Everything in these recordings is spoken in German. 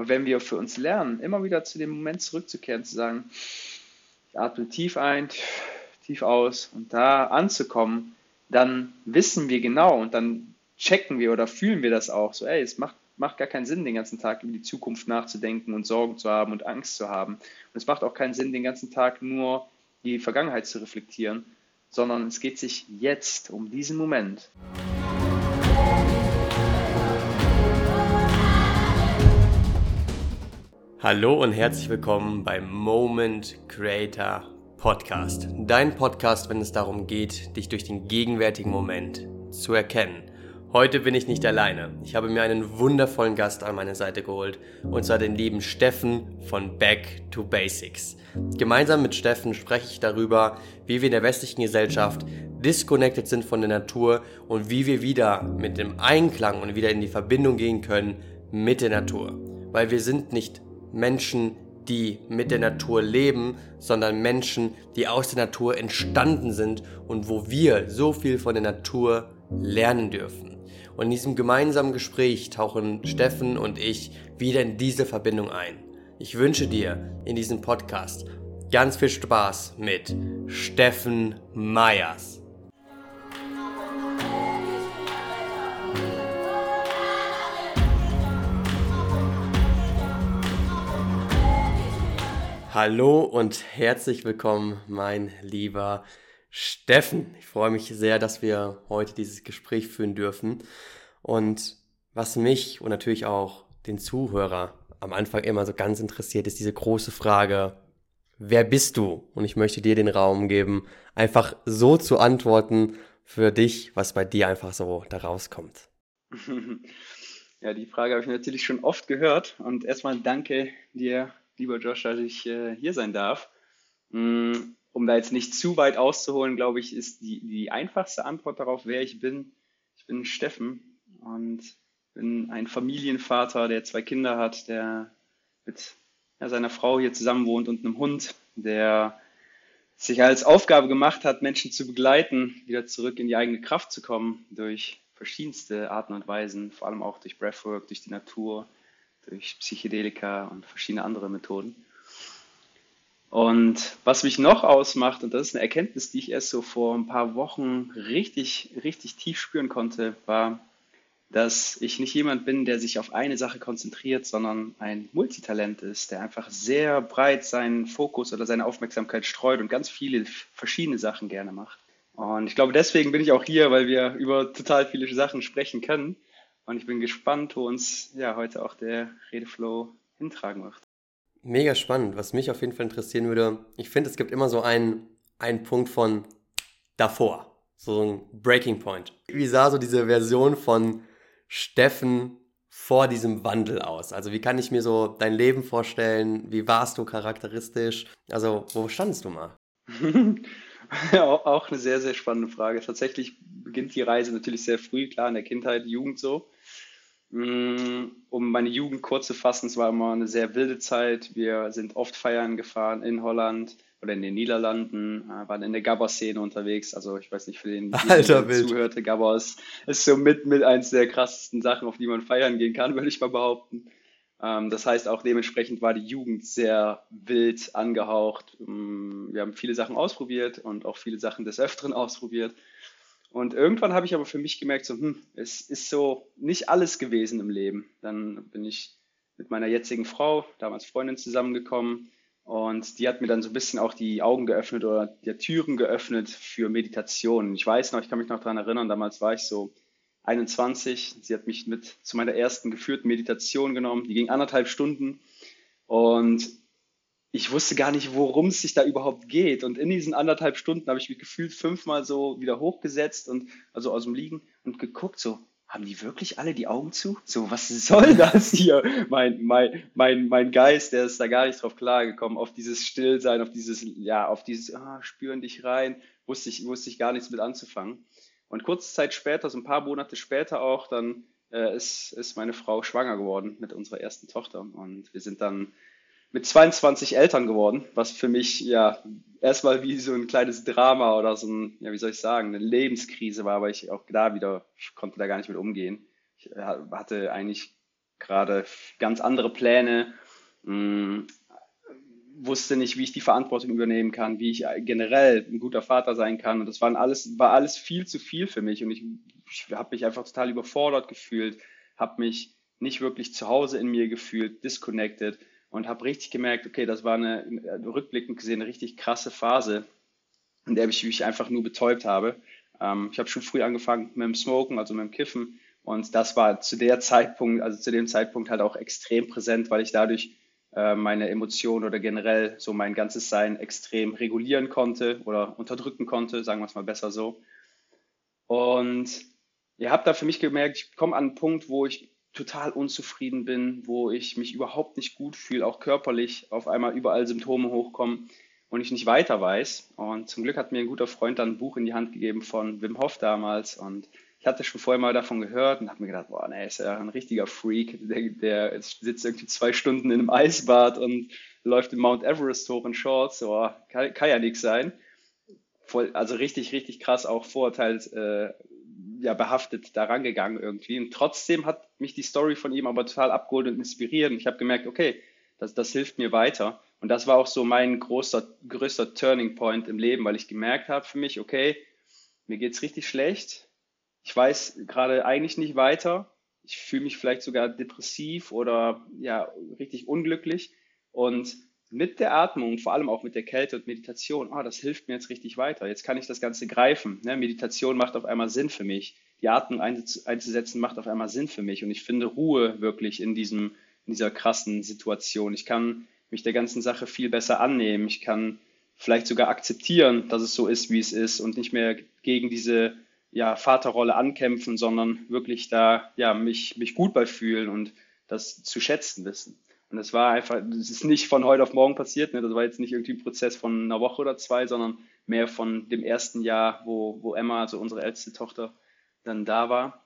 Aber wenn wir für uns lernen, immer wieder zu dem Moment zurückzukehren, zu sagen, ich atme tief ein, tief aus und da anzukommen, dann wissen wir genau und dann checken wir oder fühlen wir das auch. So, ey, es macht, macht gar keinen Sinn, den ganzen Tag über die Zukunft nachzudenken und Sorgen zu haben und Angst zu haben. Und es macht auch keinen Sinn, den ganzen Tag nur die Vergangenheit zu reflektieren, sondern es geht sich jetzt um diesen Moment. Hallo und herzlich willkommen beim Moment Creator Podcast. Dein Podcast, wenn es darum geht, dich durch den gegenwärtigen Moment zu erkennen. Heute bin ich nicht alleine. Ich habe mir einen wundervollen Gast an meine Seite geholt, und zwar den lieben Steffen von Back to Basics. Gemeinsam mit Steffen spreche ich darüber, wie wir in der westlichen Gesellschaft disconnected sind von der Natur und wie wir wieder mit dem Einklang und wieder in die Verbindung gehen können mit der Natur. Weil wir sind nicht Menschen, die mit der Natur leben, sondern Menschen, die aus der Natur entstanden sind und wo wir so viel von der Natur lernen dürfen. Und in diesem gemeinsamen Gespräch tauchen Steffen und ich wieder in diese Verbindung ein. Ich wünsche dir in diesem Podcast ganz viel Spaß mit Steffen Meyers. Hallo und herzlich willkommen, mein lieber Steffen. Ich freue mich sehr, dass wir heute dieses Gespräch führen dürfen. Und was mich und natürlich auch den Zuhörer am Anfang immer so ganz interessiert, ist diese große Frage, wer bist du? Und ich möchte dir den Raum geben, einfach so zu antworten für dich, was bei dir einfach so da rauskommt. Ja, die Frage habe ich natürlich schon oft gehört. Und erstmal danke dir lieber Josh, dass ich äh, hier sein darf. Mm, um da jetzt nicht zu weit auszuholen, glaube ich, ist die, die einfachste Antwort darauf, wer ich bin. Ich bin Steffen und bin ein Familienvater, der zwei Kinder hat, der mit ja, seiner Frau hier zusammen wohnt und einem Hund, der sich als Aufgabe gemacht hat, Menschen zu begleiten, wieder zurück in die eigene Kraft zu kommen, durch verschiedenste Arten und Weisen, vor allem auch durch Breathwork, durch die Natur, durch Psychedelika und verschiedene andere Methoden. Und was mich noch ausmacht, und das ist eine Erkenntnis, die ich erst so vor ein paar Wochen richtig, richtig tief spüren konnte, war, dass ich nicht jemand bin, der sich auf eine Sache konzentriert, sondern ein Multitalent ist, der einfach sehr breit seinen Fokus oder seine Aufmerksamkeit streut und ganz viele verschiedene Sachen gerne macht. Und ich glaube, deswegen bin ich auch hier, weil wir über total viele Sachen sprechen können. Und ich bin gespannt, wo uns ja heute auch der Redeflow hintragen wird. Mega spannend. Was mich auf jeden Fall interessieren würde, ich finde, es gibt immer so einen, einen Punkt von davor. So ein Breaking Point. Wie sah so diese Version von Steffen vor diesem Wandel aus? Also wie kann ich mir so dein Leben vorstellen? Wie warst du charakteristisch? Also wo standst du mal? ja, auch eine sehr, sehr spannende Frage. Tatsächlich beginnt die Reise natürlich sehr früh, klar in der Kindheit, Jugend so. Mm, um meine Jugend kurz zu fassen, es war immer eine sehr wilde Zeit. Wir sind oft feiern gefahren in Holland oder in den Niederlanden, äh, waren in der Gabber-Szene unterwegs. Also ich weiß nicht, für den, der zuhörte, Gabber ist, ist so mit, mit eins der krassesten Sachen, auf die man feiern gehen kann, würde ich mal behaupten. Ähm, das heißt, auch dementsprechend war die Jugend sehr wild angehaucht. Mm, wir haben viele Sachen ausprobiert und auch viele Sachen des Öfteren ausprobiert. Und irgendwann habe ich aber für mich gemerkt, so, hm, es ist so nicht alles gewesen im Leben. Dann bin ich mit meiner jetzigen Frau, damals Freundin, zusammengekommen. Und die hat mir dann so ein bisschen auch die Augen geöffnet oder die Türen geöffnet für Meditation. Ich weiß noch, ich kann mich noch daran erinnern, damals war ich so 21. Sie hat mich mit zu meiner ersten geführten Meditation genommen. Die ging anderthalb Stunden. Und ich wusste gar nicht, worum es sich da überhaupt geht. Und in diesen anderthalb Stunden habe ich mich gefühlt fünfmal so wieder hochgesetzt und also aus dem Liegen und geguckt, so, haben die wirklich alle die Augen zu? So, was soll das hier? Mein, mein, mein, mein Geist, der ist da gar nicht drauf klargekommen, auf dieses Stillsein, auf dieses, ja, auf dieses, ah, spüren dich rein, wusste ich, wusste ich gar nichts mit anzufangen. Und kurze Zeit später, so ein paar Monate später auch, dann äh, ist, ist meine Frau schwanger geworden mit unserer ersten Tochter. Und wir sind dann mit 22 Eltern geworden, was für mich ja erstmal wie so ein kleines Drama oder so ein, ja, wie soll ich sagen, eine Lebenskrise war, weil ich auch da wieder, ich konnte da gar nicht mit umgehen. Ich hatte eigentlich gerade ganz andere Pläne, mh, mm, wusste nicht, wie ich die Verantwortung übernehmen kann, wie ich generell ein guter Vater sein kann. Und das waren alles, war alles viel zu viel für mich. Und ich, ich habe mich einfach total überfordert gefühlt, habe mich nicht wirklich zu Hause in mir gefühlt, disconnected und habe richtig gemerkt, okay, das war eine, rückblickend gesehen, eine richtig krasse Phase, in der ich mich einfach nur betäubt habe. Ähm, ich habe schon früh angefangen mit dem Smoken, also mit dem Kiffen. Und das war zu der Zeitpunkt, also zu dem Zeitpunkt halt auch extrem präsent, weil ich dadurch äh, meine Emotionen oder generell so mein ganzes Sein extrem regulieren konnte oder unterdrücken konnte, sagen wir es mal besser so. Und ihr habt da für mich gemerkt, ich komme an einen Punkt, wo ich total unzufrieden bin, wo ich mich überhaupt nicht gut fühle, auch körperlich auf einmal überall Symptome hochkommen und ich nicht weiter weiß. Und zum Glück hat mir ein guter Freund dann ein Buch in die Hand gegeben von Wim Hof damals und ich hatte schon vorher mal davon gehört und habe mir gedacht, boah, nee, ist ja ein richtiger Freak, der, der sitzt irgendwie zwei Stunden in einem Eisbad und läuft im Mount Everest hoch in Shorts, so, kann, kann ja nichts sein. Voll, also richtig, richtig krass auch Vorurteils, äh, ja, behaftet da rangegangen irgendwie. Und trotzdem hat mich die Story von ihm aber total abgeholt und inspiriert. Und ich habe gemerkt, okay, das, das hilft mir weiter. Und das war auch so mein großer, größter Turning Point im Leben, weil ich gemerkt habe für mich, okay, mir geht's richtig schlecht. Ich weiß gerade eigentlich nicht weiter. Ich fühle mich vielleicht sogar depressiv oder ja, richtig unglücklich. Und mit der Atmung, vor allem auch mit der Kälte und Meditation, oh, das hilft mir jetzt richtig weiter. Jetzt kann ich das Ganze greifen. Ne? Meditation macht auf einmal Sinn für mich. Die Atmung einzusetzen macht auf einmal Sinn für mich. Und ich finde Ruhe wirklich in, diesem, in dieser krassen Situation. Ich kann mich der ganzen Sache viel besser annehmen. Ich kann vielleicht sogar akzeptieren, dass es so ist, wie es ist und nicht mehr gegen diese ja, Vaterrolle ankämpfen, sondern wirklich da ja, mich, mich gut bei fühlen und das zu schätzen wissen. Und es war einfach, es ist nicht von heute auf morgen passiert, ne? das war jetzt nicht irgendwie ein Prozess von einer Woche oder zwei, sondern mehr von dem ersten Jahr, wo, wo Emma, also unsere älteste Tochter, dann da war.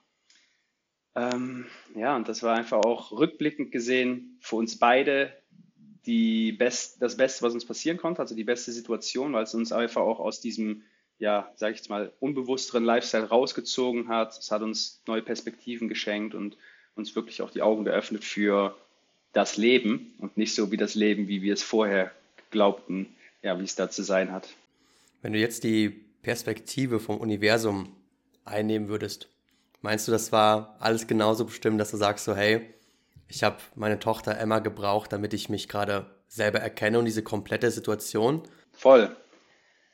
Ähm, ja, und das war einfach auch rückblickend gesehen für uns beide die best, das Beste, was uns passieren konnte, also die beste Situation, weil es uns einfach auch aus diesem, ja, sage ich jetzt mal, unbewussteren Lifestyle rausgezogen hat. Es hat uns neue Perspektiven geschenkt und uns wirklich auch die Augen geöffnet für das Leben und nicht so wie das Leben, wie wir es vorher glaubten, ja, wie es da zu sein hat. Wenn du jetzt die Perspektive vom Universum einnehmen würdest, meinst du, das war alles genauso bestimmt, dass du sagst so, hey, ich habe meine Tochter Emma gebraucht, damit ich mich gerade selber erkenne und diese komplette Situation? Voll.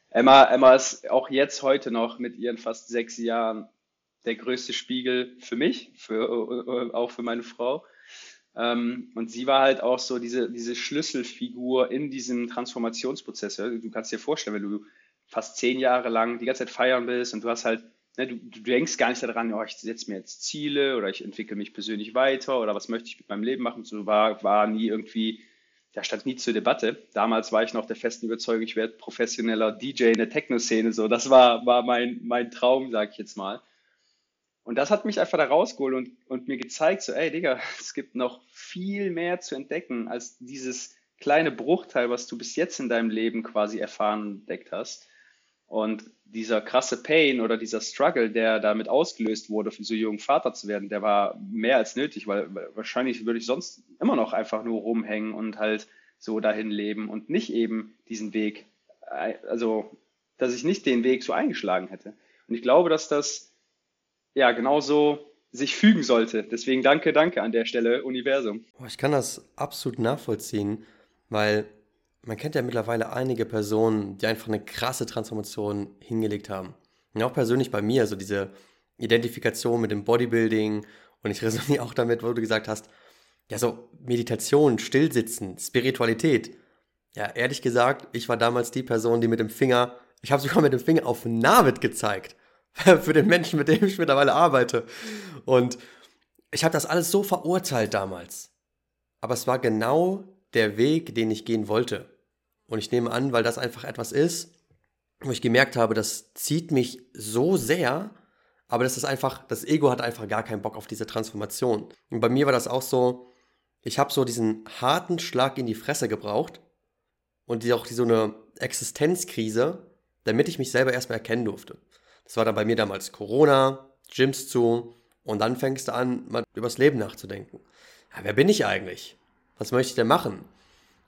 Emma, Emma ist auch jetzt heute noch mit ihren fast sechs Jahren der größte Spiegel für mich, für, äh, auch für meine Frau. Ähm, und sie war halt auch so diese, diese Schlüsselfigur in diesem Transformationsprozess. Du kannst dir vorstellen, wenn du fast zehn Jahre lang die ganze Zeit feiern bist und du hast halt, ne, du, du denkst gar nicht daran, oh, ich setze mir jetzt Ziele oder ich entwickle mich persönlich weiter oder was möchte ich mit meinem Leben machen. So war, war nie irgendwie, da stand nie zur Debatte. Damals war ich noch der festen Überzeugung, ich werde professioneller DJ in der Techno-Szene. So, das war, war mein, mein Traum, sag ich jetzt mal. Und das hat mich einfach da rausgeholt und, und mir gezeigt, so, ey, Digga, es gibt noch viel mehr zu entdecken als dieses kleine Bruchteil, was du bis jetzt in deinem Leben quasi erfahren und entdeckt hast. Und dieser krasse Pain oder dieser Struggle, der damit ausgelöst wurde, für so jungen Vater zu werden, der war mehr als nötig, weil wahrscheinlich würde ich sonst immer noch einfach nur rumhängen und halt so dahin leben und nicht eben diesen Weg, also, dass ich nicht den Weg so eingeschlagen hätte. Und ich glaube, dass das ja genauso sich fügen sollte. Deswegen danke, danke an der Stelle, Universum. Ich kann das absolut nachvollziehen, weil man kennt ja mittlerweile einige Personen, die einfach eine krasse Transformation hingelegt haben. Und auch persönlich bei mir, also diese Identifikation mit dem Bodybuilding und ich resoniere auch damit, wo du gesagt hast, ja, so Meditation, Stillsitzen, Spiritualität. Ja, ehrlich gesagt, ich war damals die Person, die mit dem Finger, ich habe sogar mit dem Finger auf Navid gezeigt. für den Menschen, mit dem ich mittlerweile arbeite. Und ich habe das alles so verurteilt damals. Aber es war genau der Weg, den ich gehen wollte. Und ich nehme an, weil das einfach etwas ist, wo ich gemerkt habe, das zieht mich so sehr, aber das ist einfach, das Ego hat einfach gar keinen Bock auf diese Transformation. Und bei mir war das auch so, ich habe so diesen harten Schlag in die Fresse gebraucht und auch so eine Existenzkrise, damit ich mich selber erstmal erkennen durfte. Das war dann bei mir damals Corona, Gyms zu und dann fängst du an, mal übers Leben nachzudenken. ja, wer bin ich eigentlich? Was möchte ich denn machen?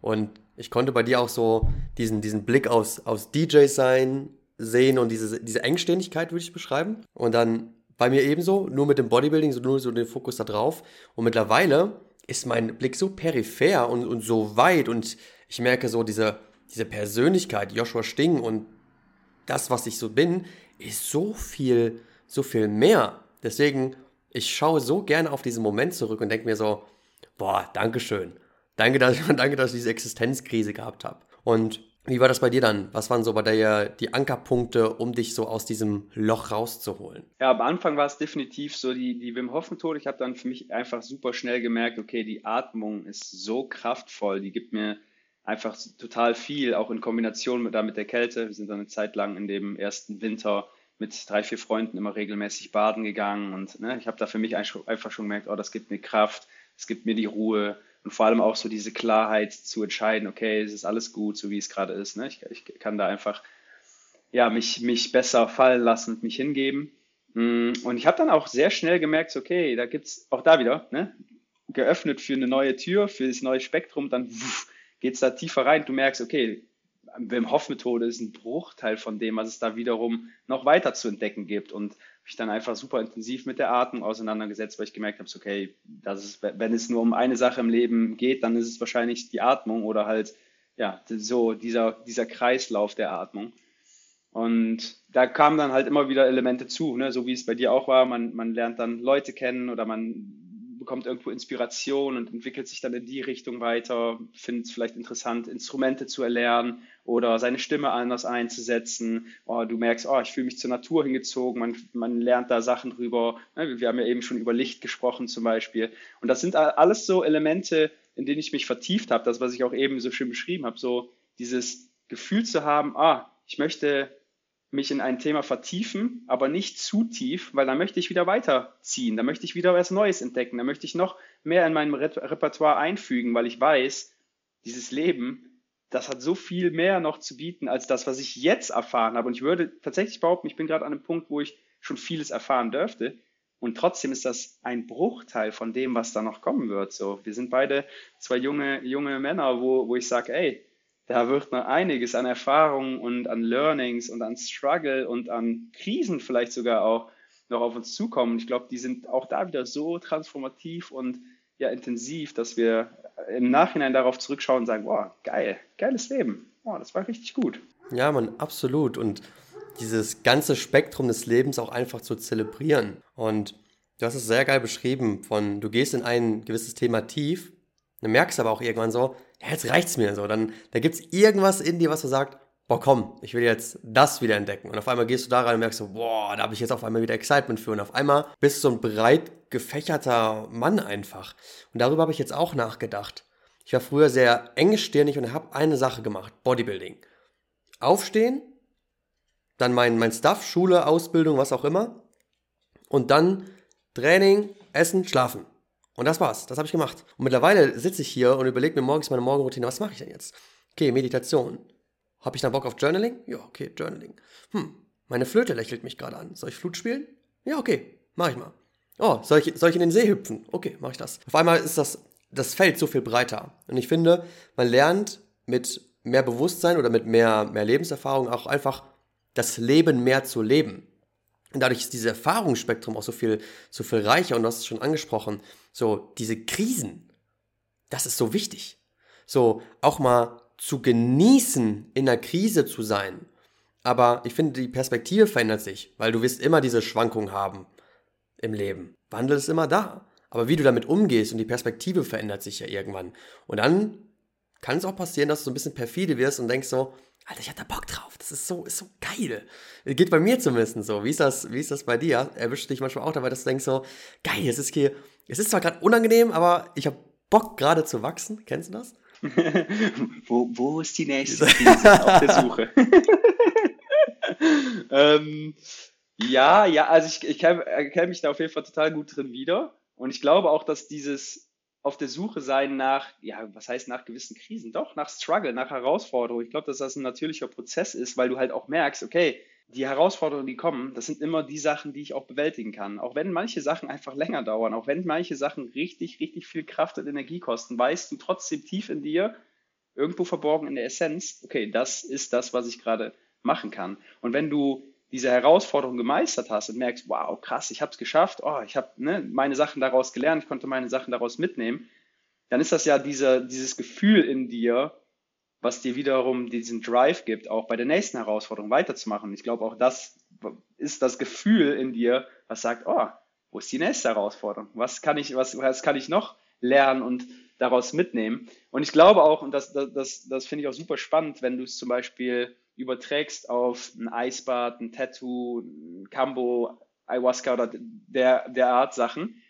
Und ich konnte bei dir auch so diesen, diesen Blick aus, aus DJ sein sehen und diese, diese Engständigkeit würde ich beschreiben. Und dann bei mir ebenso, nur mit dem Bodybuilding, so nur so den Fokus da drauf. Und mittlerweile ist mein Blick so peripher und, und so weit und ich merke so diese, diese Persönlichkeit, Joshua Sting und das, was ich so bin, ist so viel, so viel mehr. Deswegen, ich schaue so gerne auf diesen Moment zurück und denke mir so, boah, Dankeschön. Danke, dass, danke, dass ich diese Existenzkrise gehabt habe. Und wie war das bei dir dann? Was waren so bei dir die Ankerpunkte, um dich so aus diesem Loch rauszuholen? Ja, am Anfang war es definitiv so die, die Wim Hof Methode. Ich habe dann für mich einfach super schnell gemerkt, okay, die Atmung ist so kraftvoll, die gibt mir einfach total viel, auch in Kombination mit, da mit der Kälte. Wir sind dann eine Zeit lang in dem ersten Winter mit drei, vier Freunden immer regelmäßig baden gegangen und ne, ich habe da für mich einfach schon gemerkt, oh, das gibt mir Kraft, es gibt mir die Ruhe und vor allem auch so diese Klarheit zu entscheiden, okay, es ist alles gut, so wie es gerade ist. Ne? Ich, ich kann da einfach ja, mich, mich besser fallen lassen und mich hingeben. Mm, und ich habe dann auch sehr schnell gemerkt, okay, da gibt es auch da wieder, ne, geöffnet für eine neue Tür, für das neue Spektrum, dann geht es da tiefer rein. Du merkst, okay, Wim Hof Methode ist ein Bruchteil von dem, was es da wiederum noch weiter zu entdecken gibt. Und mich dann einfach super intensiv mit der Atmung auseinandergesetzt, weil ich gemerkt habe, okay, das ist, wenn es nur um eine Sache im Leben geht, dann ist es wahrscheinlich die Atmung oder halt, ja, so dieser, dieser Kreislauf der Atmung. Und da kamen dann halt immer wieder Elemente zu, ne? so wie es bei dir auch war. Man, man lernt dann Leute kennen oder man bekommt irgendwo Inspiration und entwickelt sich dann in die Richtung weiter, findet es vielleicht interessant, Instrumente zu erlernen oder seine Stimme anders einzusetzen. Oh, du merkst, oh, ich fühle mich zur Natur hingezogen, man, man lernt da Sachen drüber. Ne, wir haben ja eben schon über Licht gesprochen zum Beispiel. Und das sind alles so Elemente, in denen ich mich vertieft habe, das, was ich auch eben so schön beschrieben habe, so dieses Gefühl zu haben, ah, ich möchte mich in ein Thema vertiefen, aber nicht zu tief, weil dann möchte ich wieder weiterziehen, da möchte ich wieder was Neues entdecken, da möchte ich noch mehr in meinem Repertoire einfügen, weil ich weiß, dieses Leben, das hat so viel mehr noch zu bieten als das, was ich jetzt erfahren habe. Und ich würde tatsächlich behaupten, ich bin gerade an einem Punkt, wo ich schon vieles erfahren dürfte. Und trotzdem ist das ein Bruchteil von dem, was da noch kommen wird. So, wir sind beide zwei junge, junge Männer, wo, wo ich sage, ey, da wird noch einiges an Erfahrungen und an Learnings und an Struggle und an Krisen vielleicht sogar auch noch auf uns zukommen. Ich glaube, die sind auch da wieder so transformativ und ja intensiv, dass wir im Nachhinein darauf zurückschauen und sagen, boah, geil, geiles Leben. Boah, das war richtig gut. Ja, man, absolut. Und dieses ganze Spektrum des Lebens auch einfach zu zelebrieren. Und du hast es sehr geil beschrieben, von du gehst in ein gewisses Thema tief, dann merkst aber auch irgendwann so, jetzt reicht's mir so. Dann da gibt's irgendwas in dir, was du sagst, boah, komm, ich will jetzt das wieder entdecken. Und auf einmal gehst du da rein und merkst so, boah, da habe ich jetzt auf einmal wieder Excitement für. Und auf einmal bist du so ein breit gefächerter Mann einfach. Und darüber habe ich jetzt auch nachgedacht. Ich war früher sehr engstirnig und habe eine Sache gemacht, Bodybuilding. Aufstehen, dann mein, mein Stuff, Schule, Ausbildung, was auch immer. Und dann Training, Essen, Schlafen. Und das war's. Das habe ich gemacht. Und mittlerweile sitze ich hier und überlege mir morgens meine Morgenroutine. Was mache ich denn jetzt? Okay, Meditation. Habe ich dann Bock auf Journaling? Ja, okay, Journaling. Hm, meine Flöte lächelt mich gerade an. Soll ich Flut spielen? Ja, okay, mache ich mal. Oh, soll ich, soll ich in den See hüpfen? Okay, mache ich das. Auf einmal ist das, das Feld so viel breiter. Und ich finde, man lernt mit mehr Bewusstsein oder mit mehr, mehr Lebenserfahrung auch einfach das Leben mehr zu leben. Dadurch ist dieses Erfahrungsspektrum auch so viel, so viel reicher. Und du hast es schon angesprochen, so diese Krisen, das ist so wichtig. So auch mal zu genießen, in der Krise zu sein. Aber ich finde, die Perspektive verändert sich, weil du wirst immer diese Schwankungen haben im Leben. Wandel ist immer da. Aber wie du damit umgehst und die Perspektive verändert sich ja irgendwann. Und dann kann es auch passieren, dass du so ein bisschen perfide wirst und denkst so, Alter, ich hatte Bock drauf. Das ist so, ist so geil. Geht bei mir zumindest so. Wie ist das, wie ist das bei dir? Erwischt dich manchmal auch dabei, dass du denkst so, geil, es ist hier, es ist zwar gerade unangenehm, aber ich habe Bock gerade zu wachsen. Kennst du das? wo, wo ist die nächste Krise auf der Suche? ähm, ja, ja, also ich, ich erkenne mich da auf jeden Fall total gut drin wieder. Und ich glaube auch, dass dieses auf der Suche sein nach, ja, was heißt nach gewissen Krisen? Doch, nach Struggle, nach Herausforderung. Ich glaube, dass das ein natürlicher Prozess ist, weil du halt auch merkst, okay, die Herausforderungen, die kommen, das sind immer die Sachen, die ich auch bewältigen kann. Auch wenn manche Sachen einfach länger dauern, auch wenn manche Sachen richtig, richtig viel Kraft und Energie kosten, weißt du trotzdem tief in dir, irgendwo verborgen in der Essenz, okay, das ist das, was ich gerade machen kann. Und wenn du diese Herausforderung gemeistert hast und merkst, wow, krass, ich habe es geschafft, oh, ich habe ne, meine Sachen daraus gelernt, ich konnte meine Sachen daraus mitnehmen, dann ist das ja diese, dieses Gefühl in dir, was dir wiederum diesen Drive gibt, auch bei der nächsten Herausforderung weiterzumachen. Ich glaube, auch das ist das Gefühl in dir, was sagt, oh, wo ist die nächste Herausforderung? Was kann ich, was, was kann ich noch lernen und daraus mitnehmen? Und ich glaube auch, und das, das, das, das finde ich auch super spannend, wenn du es zum Beispiel überträgst auf ein Eisbad, ein Tattoo, ein Cambo, Ayahuasca oder der, der Art Sachen,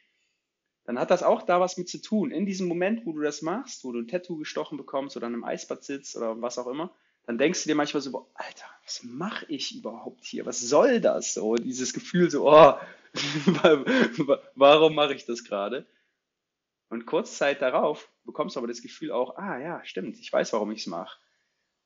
dann hat das auch da was mit zu tun. In diesem Moment, wo du das machst, wo du ein Tattoo gestochen bekommst oder an einem Eisbad sitzt oder was auch immer, dann denkst du dir manchmal so, Alter, was mache ich überhaupt hier? Was soll das? So dieses Gefühl so, oh, warum mache ich das gerade? Und kurz Zeit darauf bekommst du aber das Gefühl auch, ah ja, stimmt, ich weiß, warum ich es mache.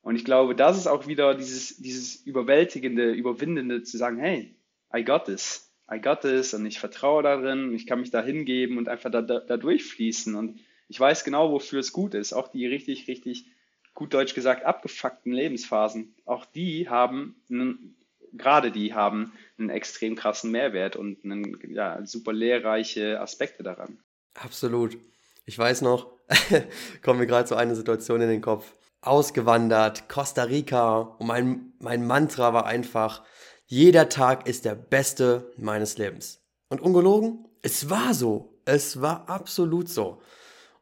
Und ich glaube, das ist auch wieder dieses, dieses überwältigende, überwindende zu sagen, hey, I got this. I got this und ich vertraue darin, ich kann mich da hingeben und einfach da, da, da durchfließen und ich weiß genau, wofür es gut ist. Auch die richtig, richtig, gut deutsch gesagt, abgefuckten Lebensphasen, auch die haben, einen, gerade die haben einen extrem krassen Mehrwert und einen, ja, super lehrreiche Aspekte daran. Absolut. Ich weiß noch, kommt mir gerade so eine Situation in den Kopf. Ausgewandert, Costa Rica und mein, mein Mantra war einfach, jeder Tag ist der beste meines Lebens. Und ungelogen, es war so. Es war absolut so.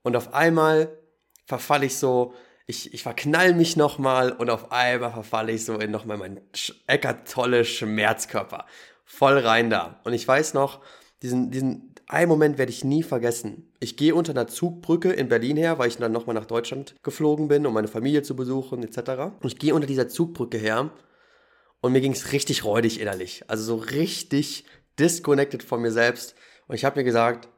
Und auf einmal verfalle ich so, ich, ich verknall mich nochmal und auf einmal verfalle ich so in nochmal meinen eckertolle Schmerzkörper. Voll rein da. Und ich weiß noch, diesen, diesen einen Moment werde ich nie vergessen. Ich gehe unter einer Zugbrücke in Berlin her, weil ich dann nochmal nach Deutschland geflogen bin, um meine Familie zu besuchen, etc. Und ich gehe unter dieser Zugbrücke her und mir ging es richtig räudig innerlich. Also so richtig disconnected von mir selbst. Und ich habe mir gesagt,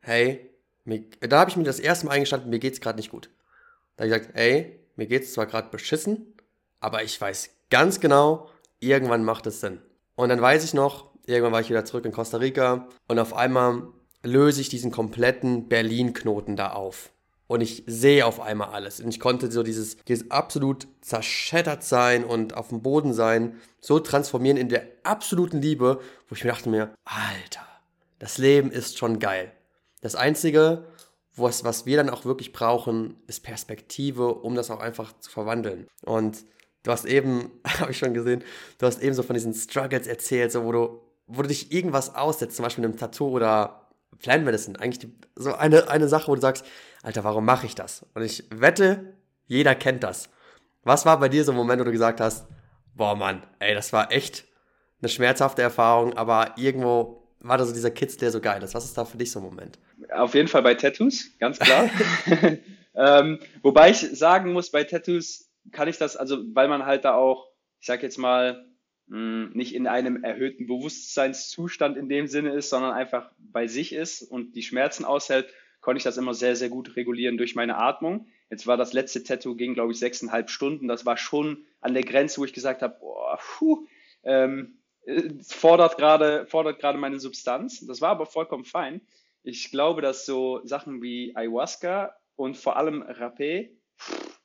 hey, mir, da habe ich mir das erste Mal eingestanden, mir geht's gerade nicht gut. Da habe ich gesagt, hey, mir geht's zwar gerade beschissen, aber ich weiß ganz genau, irgendwann macht es Sinn. Und dann weiß ich noch, irgendwann war ich wieder zurück in Costa Rica und auf einmal löse ich diesen kompletten Berlin-Knoten da auf und ich sehe auf einmal alles. Und ich konnte so dieses, dieses absolut zerschättert sein und auf dem Boden sein, so transformieren in der absoluten Liebe, wo ich mir dachte mir, Alter, das Leben ist schon geil. Das Einzige, was, was wir dann auch wirklich brauchen, ist Perspektive, um das auch einfach zu verwandeln. Und du hast eben, habe ich schon gesehen, du hast eben so von diesen Struggles erzählt, so wo du, wo du dich irgendwas aussetzt, zum Beispiel mit einem Tattoo oder Plant Medicine, eigentlich die, so eine, eine Sache, wo du sagst, Alter, warum mache ich das? Und ich wette, jeder kennt das. Was war bei dir so ein Moment, wo du gesagt hast, boah Mann, ey, das war echt eine schmerzhafte Erfahrung, aber irgendwo war da so dieser Kids, der so geil ist. Was ist da für dich so ein Moment? Auf jeden Fall bei Tattoos, ganz klar. ähm, wobei ich sagen muss, bei Tattoos kann ich das, also weil man halt da auch, ich sag jetzt mal, hm, nicht in einem erhöhten Bewusstseinszustand in dem Sinne ist, sondern einfach bei sich ist und die Schmerzen aushält, konnte ich das immer sehr, sehr gut regulieren durch meine Atmung. Jetzt war das letzte Tattoo, ging glaube ich sechseinhalb Stunden. Das war schon an der Grenze, wo ich gesagt habe, boah, puh, ähm, fordert gerade fordert gerade meine Substanz. Das war aber vollkommen fein. Ich glaube, dass so Sachen wie Ayahuasca und vor allem Rapé,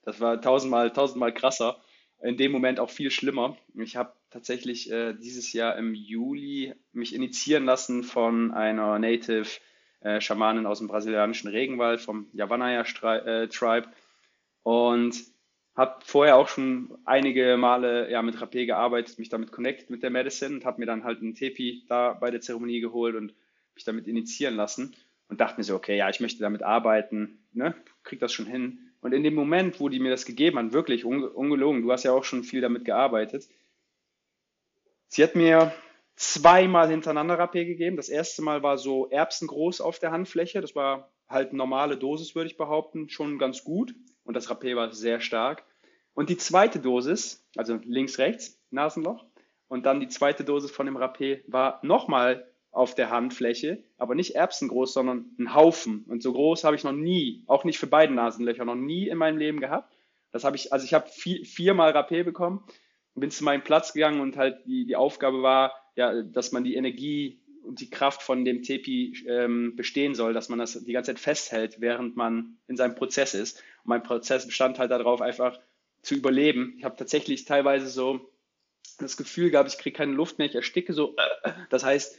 das war tausendmal tausendmal krasser. In dem Moment auch viel schlimmer. Ich habe tatsächlich äh, dieses Jahr im Juli mich initiieren lassen von einer Native äh, Schamanen aus dem brasilianischen Regenwald vom Yavanaya äh, Tribe und habe vorher auch schon einige Male ja, mit Rapé gearbeitet, mich damit connected mit der Medicine und habe mir dann halt einen Tepi da bei der Zeremonie geholt und mich damit initiieren lassen und dachte mir so, okay, ja, ich möchte damit arbeiten, ne, krieg das schon hin. Und in dem Moment, wo die mir das gegeben haben, wirklich ungelogen, du hast ja auch schon viel damit gearbeitet, sie hat mir zweimal hintereinander Rapé gegeben. Das erste Mal war so erbsengroß auf der Handfläche. Das war halt normale Dosis, würde ich behaupten, schon ganz gut. Und das Rapé war sehr stark. Und die zweite Dosis, also links, rechts, Nasenloch. Und dann die zweite Dosis von dem Rapé war nochmal auf der Handfläche, aber nicht erbsengroß, sondern ein Haufen. Und so groß habe ich noch nie, auch nicht für beide Nasenlöcher, noch nie in meinem Leben gehabt. Das habe ich, also ich habe vier, viermal Rapé bekommen bin zu meinem Platz gegangen und halt die, die Aufgabe war, ja, dass man die Energie und die Kraft von dem Tepi ähm, bestehen soll, dass man das die ganze Zeit festhält, während man in seinem Prozess ist. Und mein Prozess bestand halt darauf, einfach zu überleben. Ich habe tatsächlich teilweise so das Gefühl gehabt, ich kriege keine Luft mehr, ich ersticke so. Das heißt,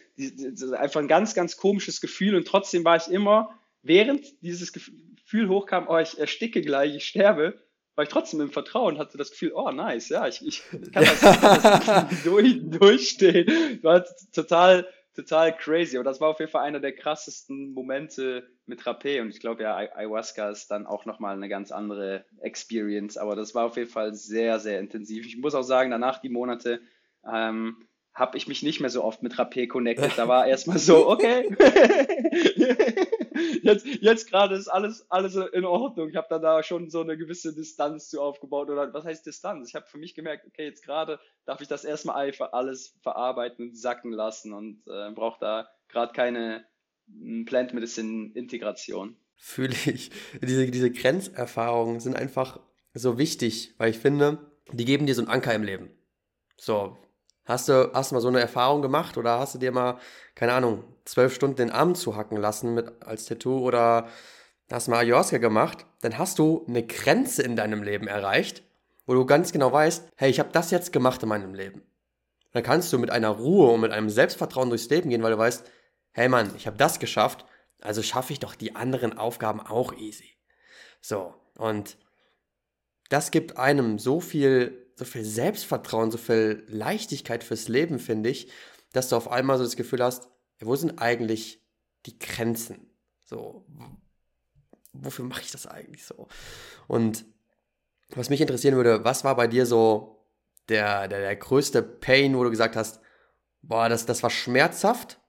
einfach ein ganz, ganz komisches Gefühl und trotzdem war ich immer, während dieses Gefühl hochkam, oh, ich ersticke gleich, ich sterbe, war ich trotzdem im Vertrauen, hatte das Gefühl, oh nice, ja, ich, ich kann das, das durch, durchstehen. War total, total crazy. Aber das war auf jeden Fall einer der krassesten Momente mit Rapé. Und ich glaube ja, Ayahuasca ist dann auch nochmal eine ganz andere Experience. Aber das war auf jeden Fall sehr, sehr intensiv. Ich muss auch sagen, danach die Monate ähm, habe ich mich nicht mehr so oft mit Rapé connected. Da war erstmal so, okay, jetzt, jetzt gerade ist alles, alles in Ordnung. Ich habe da, da schon so eine gewisse Distanz zu aufgebaut. Oder was heißt Distanz? Ich habe für mich gemerkt, okay, jetzt gerade darf ich das erstmal einfach alles verarbeiten und sacken lassen und äh, brauche da gerade keine hm, Plant Medicine Integration. Fühle ich. Diese, diese Grenzerfahrungen sind einfach so wichtig, weil ich finde, die geben dir so einen Anker im Leben. So, Hast du, hast du mal so eine Erfahrung gemacht oder hast du dir mal, keine Ahnung, zwölf Stunden den Arm zuhacken lassen mit, als Tattoo oder hast mal Ayahuasca gemacht, dann hast du eine Grenze in deinem Leben erreicht, wo du ganz genau weißt, hey, ich habe das jetzt gemacht in meinem Leben. Dann kannst du mit einer Ruhe und mit einem Selbstvertrauen durchs Leben gehen, weil du weißt, hey Mann, ich habe das geschafft, also schaffe ich doch die anderen Aufgaben auch easy. So, und das gibt einem so viel so viel Selbstvertrauen, so viel Leichtigkeit fürs Leben, finde ich, dass du auf einmal so das Gefühl hast, wo sind eigentlich die Grenzen? So, wofür mache ich das eigentlich so? Und was mich interessieren würde, was war bei dir so der, der, der größte Pain, wo du gesagt hast, boah, das, das war schmerzhaft,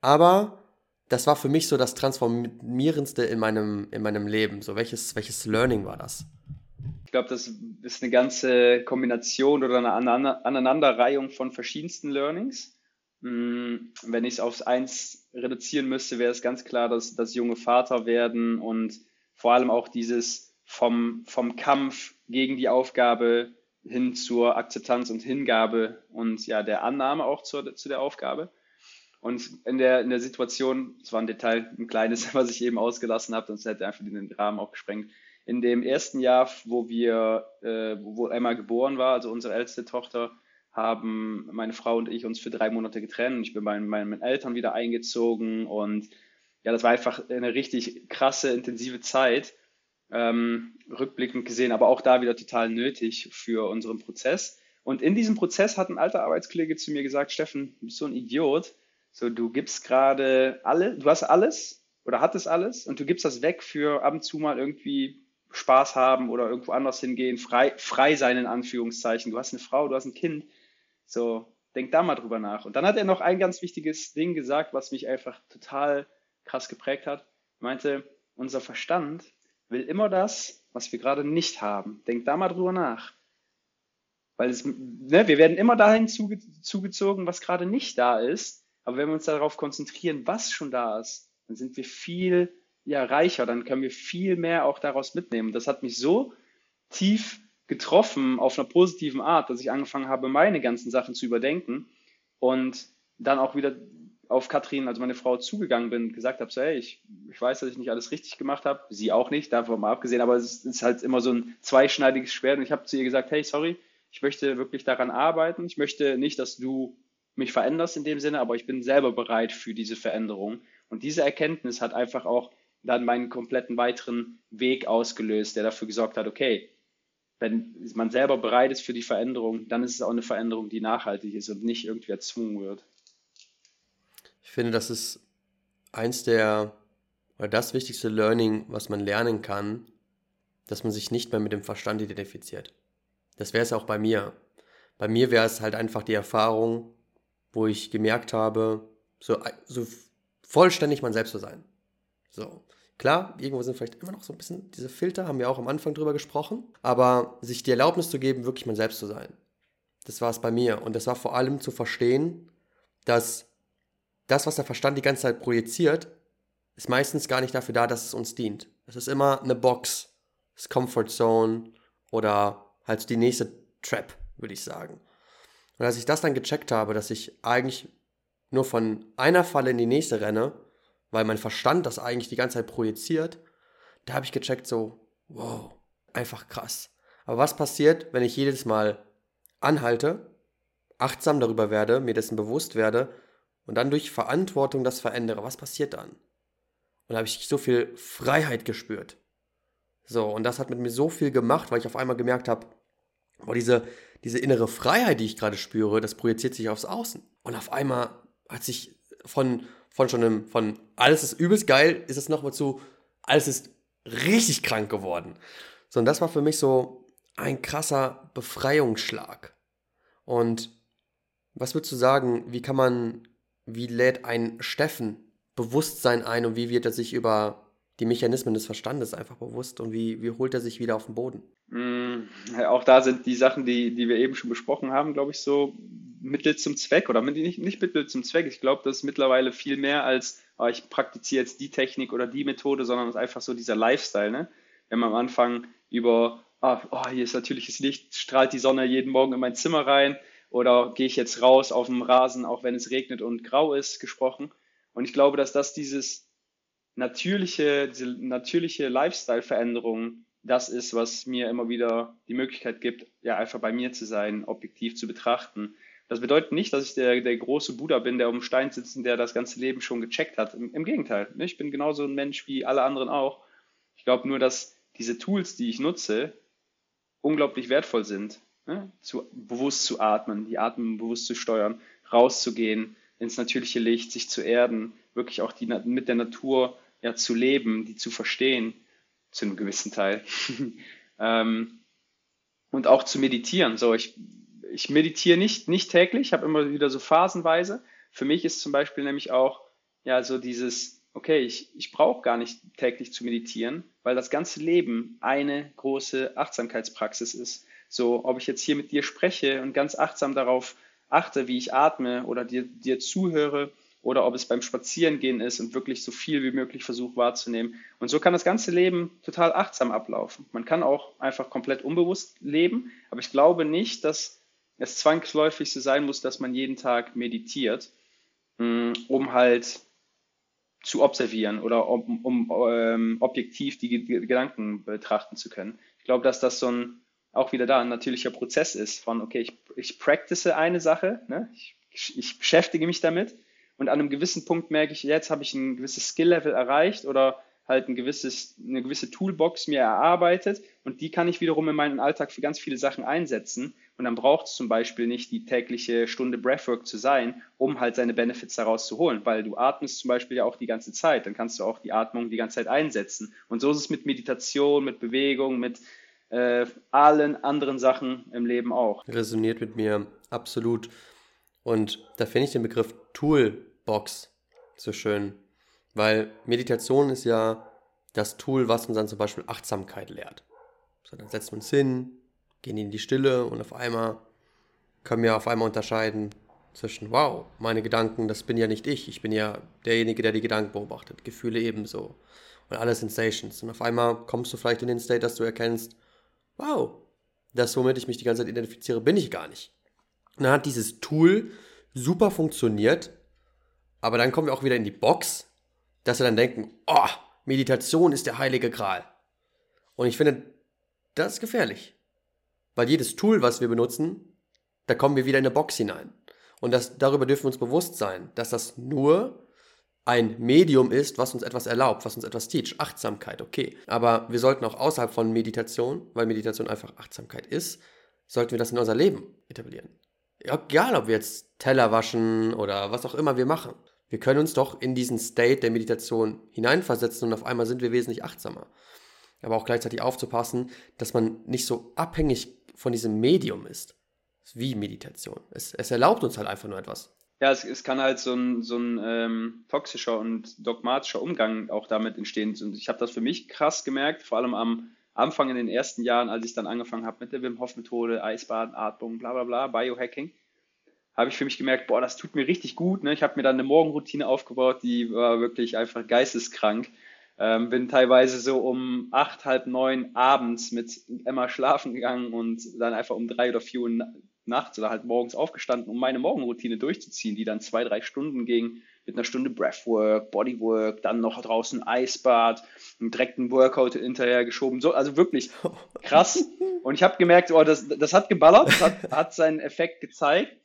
aber das war für mich so das Transformierendste in meinem, in meinem Leben. So, welches, welches Learning war das? Glaube, das ist eine ganze Kombination oder eine Aneinanderreihung von verschiedensten Learnings. Hm, wenn ich es aufs Eins reduzieren müsste, wäre es ganz klar, dass das junge Vater werden und vor allem auch dieses vom, vom Kampf gegen die Aufgabe hin zur Akzeptanz und Hingabe und ja, der Annahme auch zur, zu der Aufgabe. Und in der, in der Situation, das war ein Detail, ein kleines, was ich eben ausgelassen habe, sonst hätte einfach den Rahmen auch gesprengt, in dem ersten Jahr, wo wir, äh, wo Emma geboren war, also unsere älteste Tochter, haben meine Frau und ich uns für drei Monate getrennt. Ich bin bei meinen Eltern wieder eingezogen und ja, das war einfach eine richtig krasse, intensive Zeit, ähm, rückblickend gesehen, aber auch da wieder total nötig für unseren Prozess. Und in diesem Prozess hat ein alter Arbeitskollege zu mir gesagt, Steffen, du bist so ein Idiot. So, du gibst gerade alle, du hast alles oder hattest alles und du gibst das weg für ab und zu mal irgendwie Spaß haben oder irgendwo anders hingehen, frei, frei sein in Anführungszeichen. Du hast eine Frau, du hast ein Kind. So, denk da mal drüber nach. Und dann hat er noch ein ganz wichtiges Ding gesagt, was mich einfach total krass geprägt hat. Er meinte, unser Verstand will immer das, was wir gerade nicht haben. Denk da mal drüber nach. Weil es, ne, wir werden immer dahin zuge zugezogen, was gerade nicht da ist. Aber wenn wir uns darauf konzentrieren, was schon da ist, dann sind wir viel ja, reicher, dann können wir viel mehr auch daraus mitnehmen. Das hat mich so tief getroffen auf einer positiven Art, dass ich angefangen habe, meine ganzen Sachen zu überdenken und dann auch wieder auf Katrin, also meine Frau, zugegangen bin und gesagt habe, so, hey, ich, ich weiß, dass ich nicht alles richtig gemacht habe, sie auch nicht, davon mal abgesehen, aber es ist halt immer so ein zweischneidiges Schwert. Und ich habe zu ihr gesagt, hey, sorry, ich möchte wirklich daran arbeiten, ich möchte nicht, dass du mich veränderst in dem Sinne, aber ich bin selber bereit für diese Veränderung. Und diese Erkenntnis hat einfach auch dann meinen kompletten weiteren Weg ausgelöst, der dafür gesorgt hat, okay, wenn man selber bereit ist für die Veränderung, dann ist es auch eine Veränderung, die nachhaltig ist und nicht irgendwie erzwungen wird. Ich finde, das ist eins der, oder das wichtigste Learning, was man lernen kann, dass man sich nicht mehr mit dem Verstand identifiziert. Das wäre es auch bei mir. Bei mir wäre es halt einfach die Erfahrung, wo ich gemerkt habe, so, so vollständig man selbst zu sein. So. Klar, irgendwo sind vielleicht immer noch so ein bisschen diese Filter, haben wir auch am Anfang drüber gesprochen, aber sich die Erlaubnis zu geben, wirklich man selbst zu sein. Das war es bei mir. Und das war vor allem zu verstehen, dass das, was der Verstand die ganze Zeit projiziert, ist meistens gar nicht dafür da, dass es uns dient. Es ist immer eine Box, das Comfort Zone oder halt die nächste Trap, würde ich sagen. Und als ich das dann gecheckt habe, dass ich eigentlich nur von einer Falle in die nächste renne, weil mein Verstand das eigentlich die ganze Zeit projiziert, da habe ich gecheckt so, wow, einfach krass. Aber was passiert, wenn ich jedes Mal anhalte, achtsam darüber werde, mir dessen bewusst werde und dann durch Verantwortung das verändere? Was passiert dann? Und da habe ich so viel Freiheit gespürt. So, und das hat mit mir so viel gemacht, weil ich auf einmal gemerkt habe, boah, diese, diese innere Freiheit, die ich gerade spüre, das projiziert sich aufs Außen. Und auf einmal hat sich von, von schon einem, von alles ist übelst geil, ist es nochmal zu, alles ist richtig krank geworden. So, und das war für mich so ein krasser Befreiungsschlag. Und was würdest du sagen, wie kann man, wie lädt ein Steffen Bewusstsein ein und wie wird er sich über die Mechanismen des Verstandes einfach bewusst und wie, wie holt er sich wieder auf den Boden? Mm, auch da sind die Sachen, die, die wir eben schon besprochen haben, glaube ich, so Mittel zum Zweck oder nicht, nicht Mittel zum Zweck. Ich glaube, das ist mittlerweile viel mehr als, oh, ich praktiziere jetzt die Technik oder die Methode, sondern es ist einfach so dieser Lifestyle. Ne? Wenn man am Anfang über, ah, oh, hier ist natürliches Licht, strahlt die Sonne jeden Morgen in mein Zimmer rein oder gehe ich jetzt raus auf dem Rasen, auch wenn es regnet und grau ist, gesprochen. Und ich glaube, dass das dieses natürliche, diese natürliche Lifestyle-Veränderung das ist, was mir immer wieder die Möglichkeit gibt, ja, einfach bei mir zu sein, objektiv zu betrachten das bedeutet nicht, dass ich der, der große Buddha bin, der um den Stein sitzt und der das ganze Leben schon gecheckt hat. Im, im Gegenteil, ne? ich bin genauso ein Mensch wie alle anderen auch. Ich glaube nur, dass diese Tools, die ich nutze, unglaublich wertvoll sind. Ne? Zu, bewusst zu atmen, die Atmung bewusst zu steuern, rauszugehen ins natürliche Licht, sich zu erden, wirklich auch die, mit der Natur ja, zu leben, die zu verstehen, zu einem gewissen Teil. ähm, und auch zu meditieren. So, ich ich meditiere nicht, nicht täglich, ich habe immer wieder so phasenweise. Für mich ist zum Beispiel nämlich auch ja so dieses, okay, ich, ich brauche gar nicht täglich zu meditieren, weil das ganze Leben eine große Achtsamkeitspraxis ist. So, ob ich jetzt hier mit dir spreche und ganz achtsam darauf achte, wie ich atme oder dir, dir zuhöre oder ob es beim Spazierengehen ist und wirklich so viel wie möglich versuche wahrzunehmen. Und so kann das ganze Leben total achtsam ablaufen. Man kann auch einfach komplett unbewusst leben, aber ich glaube nicht, dass es zwangsläufig so sein muss, dass man jeden Tag meditiert, mm, um halt zu observieren oder um, um ähm, objektiv die Gedanken betrachten zu können. Ich glaube, dass das so ein auch wieder da ein natürlicher Prozess ist von, okay, ich, ich practice eine Sache, ne? ich, ich beschäftige mich damit und an einem gewissen Punkt merke ich, jetzt habe ich ein gewisses Skill-Level erreicht oder halt ein gewisses, eine gewisse Toolbox mir erarbeitet und die kann ich wiederum in meinen Alltag für ganz viele Sachen einsetzen. Und dann braucht es zum Beispiel nicht die tägliche Stunde Breathwork zu sein, um halt seine Benefits daraus zu holen, weil du atmest zum Beispiel ja auch die ganze Zeit. Dann kannst du auch die Atmung die ganze Zeit einsetzen. Und so ist es mit Meditation, mit Bewegung, mit äh, allen anderen Sachen im Leben auch. Resoniert mit mir absolut. Und da finde ich den Begriff Toolbox so schön, weil Meditation ist ja das Tool, was uns dann zum Beispiel Achtsamkeit lehrt. So, dann setzen wir uns hin, gehen in die Stille und auf einmal können wir auf einmal unterscheiden zwischen, wow, meine Gedanken, das bin ja nicht ich, ich bin ja derjenige, der die Gedanken beobachtet, Gefühle ebenso und alle Sensations. Und auf einmal kommst du vielleicht in den State, dass du erkennst, wow, das, womit ich mich die ganze Zeit identifiziere, bin ich gar nicht. Und dann hat dieses Tool super funktioniert, aber dann kommen wir auch wieder in die Box, dass wir dann denken, oh, Meditation ist der heilige Gral. Und ich finde, das ist gefährlich. Weil jedes Tool, was wir benutzen, da kommen wir wieder in eine Box hinein. Und das, darüber dürfen wir uns bewusst sein, dass das nur ein Medium ist, was uns etwas erlaubt, was uns etwas teach. Achtsamkeit, okay. Aber wir sollten auch außerhalb von Meditation, weil Meditation einfach Achtsamkeit ist, sollten wir das in unser Leben etablieren. Egal, ob wir jetzt Teller waschen oder was auch immer wir machen. Wir können uns doch in diesen State der Meditation hineinversetzen und auf einmal sind wir wesentlich achtsamer. Aber auch gleichzeitig aufzupassen, dass man nicht so abhängig von diesem Medium ist. Wie Meditation. Es, es erlaubt uns halt einfach nur etwas. Ja, es, es kann halt so ein, so ein ähm, toxischer und dogmatischer Umgang auch damit entstehen. Und ich habe das für mich krass gemerkt, vor allem am Anfang in den ersten Jahren, als ich dann angefangen habe mit der Wim Hof Methode, Eisbaden, Atmung, bla bla bla, Biohacking, habe ich für mich gemerkt, boah, das tut mir richtig gut. Ne? Ich habe mir dann eine Morgenroutine aufgebaut, die war wirklich einfach geisteskrank. Ähm, bin teilweise so um acht, halb neun abends mit Emma schlafen gegangen und dann einfach um drei oder vier Uhr nachts oder halt morgens aufgestanden, um meine Morgenroutine durchzuziehen, die dann zwei, drei Stunden ging, mit einer Stunde Breathwork, Bodywork, dann noch draußen Eisbad, einen direkten Workout hinterher geschoben. So, also wirklich krass. Und ich habe gemerkt, oh, das, das hat geballert, das hat, hat seinen Effekt gezeigt.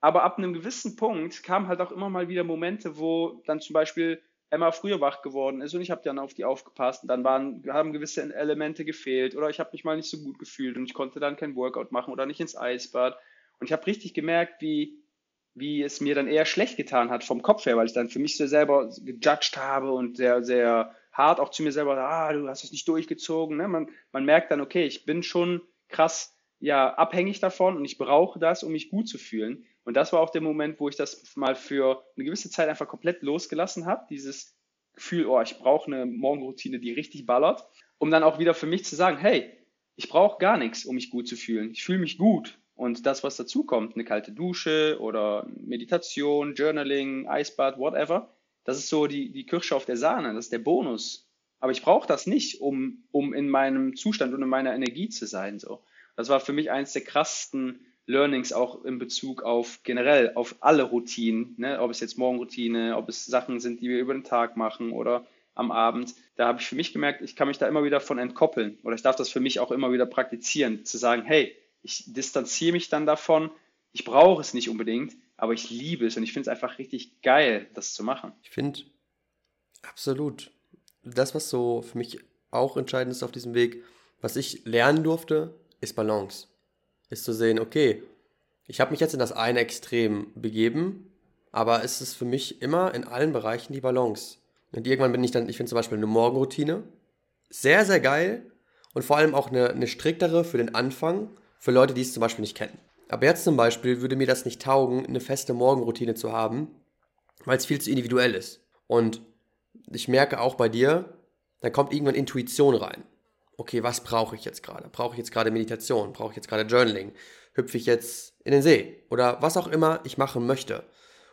Aber ab einem gewissen Punkt kamen halt auch immer mal wieder Momente, wo dann zum Beispiel Emma früher wach geworden ist und ich habe dann auf die aufgepasst und dann waren, haben gewisse Elemente gefehlt oder ich habe mich mal nicht so gut gefühlt und ich konnte dann kein Workout machen oder nicht ins Eisbad. Und ich habe richtig gemerkt, wie, wie es mir dann eher schlecht getan hat vom Kopf her, weil ich dann für mich so selber gejudged habe und sehr, sehr hart auch zu mir selber, ah, du hast es nicht durchgezogen. Ne? Man, man merkt dann, okay, ich bin schon krass ja, abhängig davon und ich brauche das, um mich gut zu fühlen. Und das war auch der Moment, wo ich das mal für eine gewisse Zeit einfach komplett losgelassen habe, dieses Gefühl, oh, ich brauche eine Morgenroutine, die richtig ballert, um dann auch wieder für mich zu sagen, hey, ich brauche gar nichts, um mich gut zu fühlen. Ich fühle mich gut. Und das, was dazu kommt, eine kalte Dusche oder Meditation, Journaling, Eisbad, whatever, das ist so die, die Kirsche auf der Sahne, das ist der Bonus. Aber ich brauche das nicht, um, um in meinem Zustand und in meiner Energie zu sein. So. Das war für mich eines der krassesten Learnings auch in Bezug auf generell auf alle Routinen, ne? ob es jetzt Morgenroutine, ob es Sachen sind, die wir über den Tag machen oder am Abend. Da habe ich für mich gemerkt, ich kann mich da immer wieder von entkoppeln oder ich darf das für mich auch immer wieder praktizieren, zu sagen, hey, ich distanziere mich dann davon, ich brauche es nicht unbedingt, aber ich liebe es und ich finde es einfach richtig geil, das zu machen. Ich finde absolut das, was so für mich auch entscheidend ist auf diesem Weg, was ich lernen durfte, ist Balance. Ist zu sehen, okay, ich habe mich jetzt in das eine Extrem begeben, aber es ist für mich immer in allen Bereichen die Balance. Und irgendwann bin ich dann, ich finde zum Beispiel eine Morgenroutine sehr, sehr geil und vor allem auch eine, eine striktere für den Anfang, für Leute, die es zum Beispiel nicht kennen. Aber jetzt zum Beispiel würde mir das nicht taugen, eine feste Morgenroutine zu haben, weil es viel zu individuell ist. Und ich merke auch bei dir, da kommt irgendwann Intuition rein okay, was brauche ich jetzt gerade? Brauche ich jetzt gerade Meditation? Brauche ich jetzt gerade Journaling? Hüpfe ich jetzt in den See? Oder was auch immer ich machen möchte.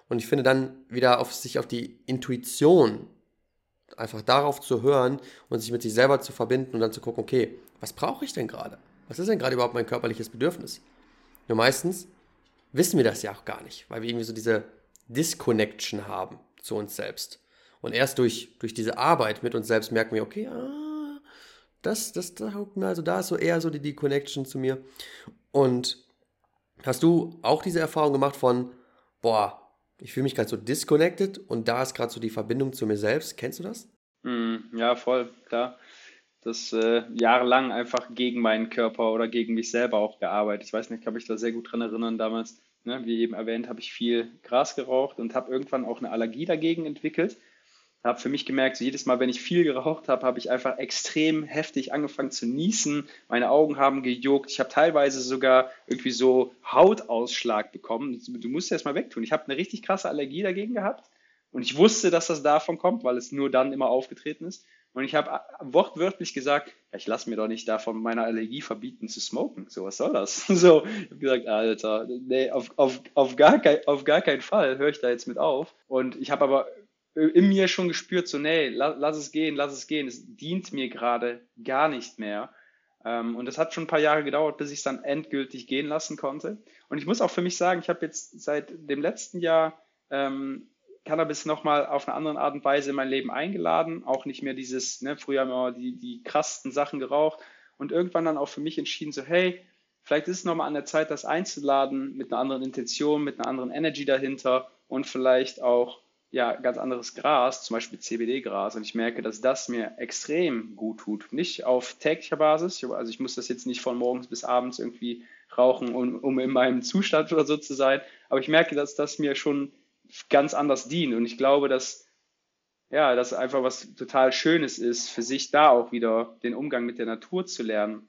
Und ich finde dann wieder auf sich auf die Intuition, einfach darauf zu hören und sich mit sich selber zu verbinden und dann zu gucken, okay, was brauche ich denn gerade? Was ist denn gerade überhaupt mein körperliches Bedürfnis? Nur meistens wissen wir das ja auch gar nicht, weil wir irgendwie so diese Disconnection haben zu uns selbst. Und erst durch, durch diese Arbeit mit uns selbst merken wir, okay, ah, das, das taugt also da ist so eher so die, die Connection zu mir. Und hast du auch diese Erfahrung gemacht von, boah, ich fühle mich gerade so disconnected und da ist gerade so die Verbindung zu mir selbst. Kennst du das? Mm, ja, voll, klar. Das äh, jahrelang einfach gegen meinen Körper oder gegen mich selber auch gearbeitet. Ich weiß nicht, ich kann mich da sehr gut dran erinnern damals. Ne, wie eben erwähnt, habe ich viel Gras geraucht und habe irgendwann auch eine Allergie dagegen entwickelt habe für mich gemerkt, so jedes Mal, wenn ich viel geraucht habe, habe ich einfach extrem heftig angefangen zu niesen. Meine Augen haben gejuckt. Ich habe teilweise sogar irgendwie so Hautausschlag bekommen. Du musst das mal wegtun. Ich habe eine richtig krasse Allergie dagegen gehabt und ich wusste, dass das davon kommt, weil es nur dann immer aufgetreten ist. Und ich habe wortwörtlich gesagt, ich lasse mir doch nicht davon meiner Allergie verbieten zu smoken. So, was soll das? So, ich habe gesagt, Alter, nee, auf, auf, auf, gar kein, auf gar keinen Fall höre ich da jetzt mit auf. Und ich habe aber in mir schon gespürt, so, nee, lass, es gehen, lass es gehen, es dient mir gerade gar nicht mehr. Ähm, und das hat schon ein paar Jahre gedauert, bis ich es dann endgültig gehen lassen konnte. Und ich muss auch für mich sagen, ich habe jetzt seit dem letzten Jahr ähm, Cannabis nochmal auf eine andere Art und Weise in mein Leben eingeladen. Auch nicht mehr dieses, ne, früher haben wir die, die krassesten Sachen geraucht. Und irgendwann dann auch für mich entschieden, so, hey, vielleicht ist es nochmal an der Zeit, das einzuladen mit einer anderen Intention, mit einer anderen Energy dahinter und vielleicht auch ja ganz anderes Gras, zum Beispiel CBD-Gras, und ich merke, dass das mir extrem gut tut. Nicht auf täglicher Basis, also ich muss das jetzt nicht von morgens bis abends irgendwie rauchen, um, um in meinem Zustand oder so zu sein, aber ich merke, dass das mir schon ganz anders dient. Und ich glaube, dass ja, das einfach was total Schönes ist, für sich da auch wieder den Umgang mit der Natur zu lernen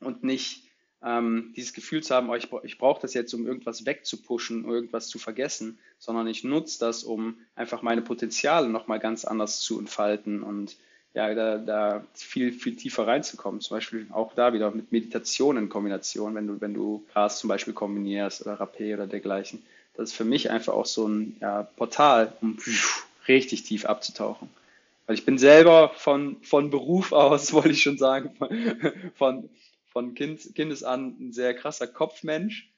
und nicht ähm, dieses Gefühl zu haben, oh, ich, ich brauche das jetzt, um irgendwas wegzupushen, um irgendwas zu vergessen, sondern ich nutze das, um einfach meine Potenziale nochmal ganz anders zu entfalten und ja, da, da viel, viel tiefer reinzukommen. Zum Beispiel auch da wieder mit Meditation in Kombination, wenn du, wenn du Gras zum Beispiel kombinierst oder Rapé oder dergleichen. Das ist für mich einfach auch so ein ja, Portal, um richtig tief abzutauchen. Weil ich bin selber von, von Beruf aus, wollte ich schon sagen, von, von, von kind, Kindes an ein sehr krasser Kopfmensch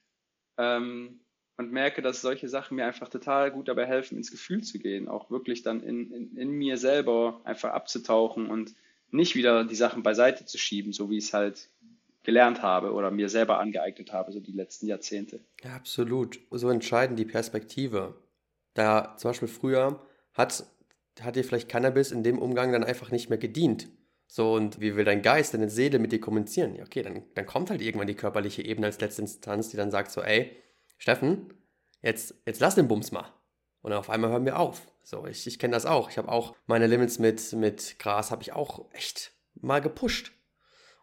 ähm, und merke, dass solche Sachen mir einfach total gut dabei helfen, ins Gefühl zu gehen, auch wirklich dann in, in, in mir selber einfach abzutauchen und nicht wieder die Sachen beiseite zu schieben, so wie ich es halt gelernt habe oder mir selber angeeignet habe, so die letzten Jahrzehnte. Ja, absolut. So entscheidend die Perspektive. Da zum Beispiel früher hat, hat dir vielleicht Cannabis in dem Umgang dann einfach nicht mehr gedient. So, und wie will dein Geist, deine Seele mit dir kommunizieren? Ja, okay, dann, dann kommt halt irgendwann die körperliche Ebene als letzte Instanz, die dann sagt so, ey, Steffen, jetzt, jetzt lass den Bums mal. Und auf einmal hören wir auf. So, ich, ich kenne das auch. Ich habe auch meine Limits mit, mit Gras, habe ich auch echt mal gepusht.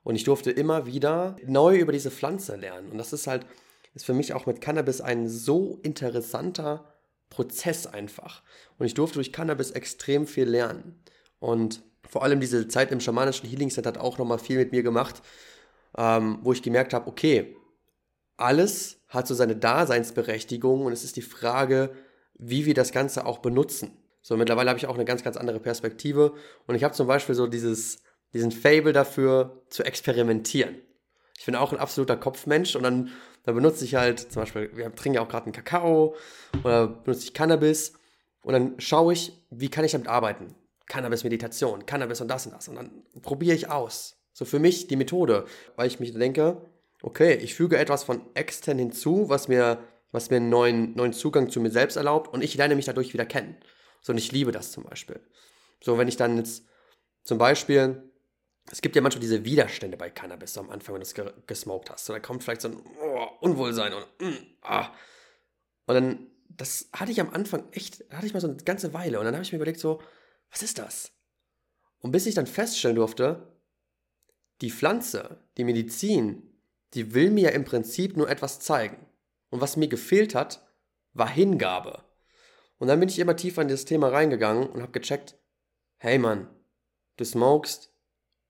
Und ich durfte immer wieder neu über diese Pflanze lernen. Und das ist halt, ist für mich auch mit Cannabis ein so interessanter Prozess einfach. Und ich durfte durch Cannabis extrem viel lernen. Und vor allem diese Zeit im schamanischen Healing Set hat auch nochmal viel mit mir gemacht, ähm, wo ich gemerkt habe, okay, alles hat so seine Daseinsberechtigung und es ist die Frage, wie wir das Ganze auch benutzen. So, mittlerweile habe ich auch eine ganz, ganz andere Perspektive und ich habe zum Beispiel so dieses, diesen Fable dafür zu experimentieren. Ich bin auch ein absoluter Kopfmensch und dann, dann benutze ich halt zum Beispiel, wir trinken ja auch gerade einen Kakao oder benutze ich Cannabis und dann schaue ich, wie kann ich damit arbeiten. Cannabis-Meditation, Cannabis und das und das. Und dann probiere ich aus. So für mich die Methode, weil ich mich denke, okay, ich füge etwas von extern hinzu, was mir, was mir einen neuen, neuen Zugang zu mir selbst erlaubt und ich lerne mich dadurch wieder kennen. So, und ich liebe das zum Beispiel. So, wenn ich dann jetzt zum Beispiel, es gibt ja manchmal diese Widerstände bei Cannabis so am Anfang, wenn du es gesmoked hast. So, da kommt vielleicht so ein oh, Unwohlsein und, mm, ah. und dann, das hatte ich am Anfang echt, hatte ich mal so eine ganze Weile und dann habe ich mir überlegt so, was ist das? Und bis ich dann feststellen durfte, die Pflanze, die Medizin, die will mir ja im Prinzip nur etwas zeigen. Und was mir gefehlt hat, war Hingabe. Und dann bin ich immer tiefer in das Thema reingegangen und habe gecheckt, hey Mann, du smokest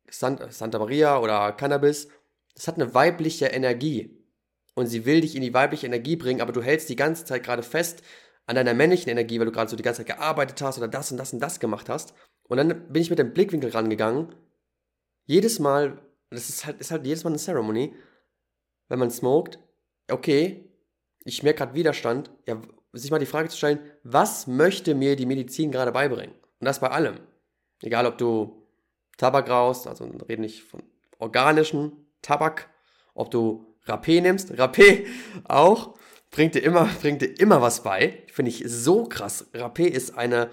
Santa Maria oder Cannabis, das hat eine weibliche Energie. Und sie will dich in die weibliche Energie bringen, aber du hältst die ganze Zeit gerade fest an deiner männlichen Energie, weil du gerade so die ganze Zeit gearbeitet hast oder das und das und das gemacht hast. Und dann bin ich mit dem Blickwinkel rangegangen. Jedes Mal, das ist halt, ist halt jedes Mal eine Ceremony, wenn man smoked, okay, ich merke gerade Widerstand, ja, sich mal die Frage zu stellen, was möchte mir die Medizin gerade beibringen? Und das bei allem. Egal, ob du Tabak rauchst, also rede nicht von organischen Tabak, ob du Rapé nimmst, Rapé auch, bringt dir immer, bringt dir immer was bei. Finde ich so krass. Rapé ist eine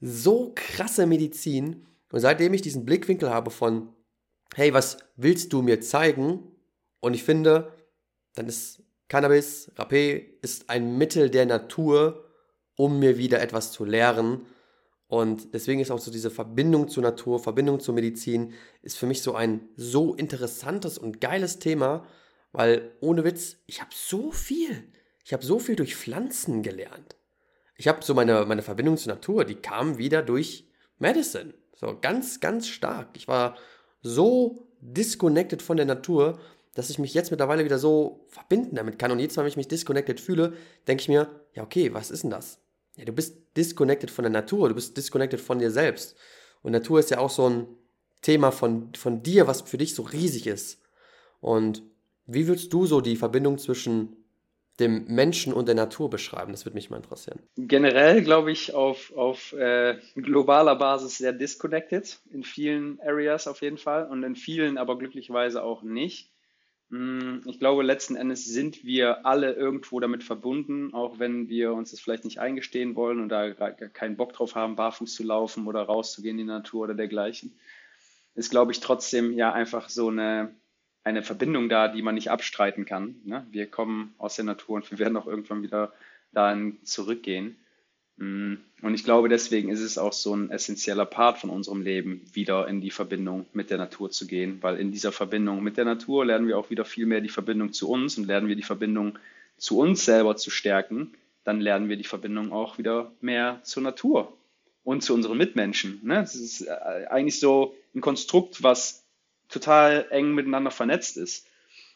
so krasse Medizin. Und seitdem ich diesen Blickwinkel habe von, hey, was willst du mir zeigen? Und ich finde, dann ist Cannabis, Rapé, ist ein Mittel der Natur, um mir wieder etwas zu lehren. Und deswegen ist auch so diese Verbindung zur Natur, Verbindung zur Medizin, ist für mich so ein so interessantes und geiles Thema, weil ohne Witz, ich habe so viel ich habe so viel durch Pflanzen gelernt. Ich habe so meine, meine Verbindung zur Natur, die kam wieder durch Medicine. So ganz, ganz stark. Ich war so disconnected von der Natur, dass ich mich jetzt mittlerweile wieder so verbinden damit kann. Und jedes Mal, wenn ich mich disconnected fühle, denke ich mir, ja, okay, was ist denn das? Ja, du bist disconnected von der Natur, du bist disconnected von dir selbst. Und Natur ist ja auch so ein Thema von, von dir, was für dich so riesig ist. Und wie würdest du so die Verbindung zwischen dem Menschen und der Natur beschreiben? Das würde mich mal interessieren. Generell glaube ich auf, auf äh, globaler Basis sehr disconnected, in vielen Areas auf jeden Fall und in vielen aber glücklicherweise auch nicht. Mm, ich glaube, letzten Endes sind wir alle irgendwo damit verbunden, auch wenn wir uns das vielleicht nicht eingestehen wollen und da keinen Bock drauf haben, barfuß zu laufen oder rauszugehen in die Natur oder dergleichen. Ist, glaube ich, trotzdem ja einfach so eine eine Verbindung da, die man nicht abstreiten kann. Ne? Wir kommen aus der Natur und wir werden auch irgendwann wieder dahin zurückgehen. Mm, und ich glaube, deswegen ist es auch so ein essentieller Part von unserem Leben, wieder in die Verbindung mit der Natur zu gehen, weil in dieser Verbindung mit der Natur lernen wir auch wieder viel mehr die Verbindung zu uns und lernen wir die Verbindung zu uns selber zu stärken, dann lernen wir die Verbindung auch wieder mehr zur Natur und zu unseren Mitmenschen. Ne? Das ist äh, eigentlich so ein Konstrukt, was total eng miteinander vernetzt ist.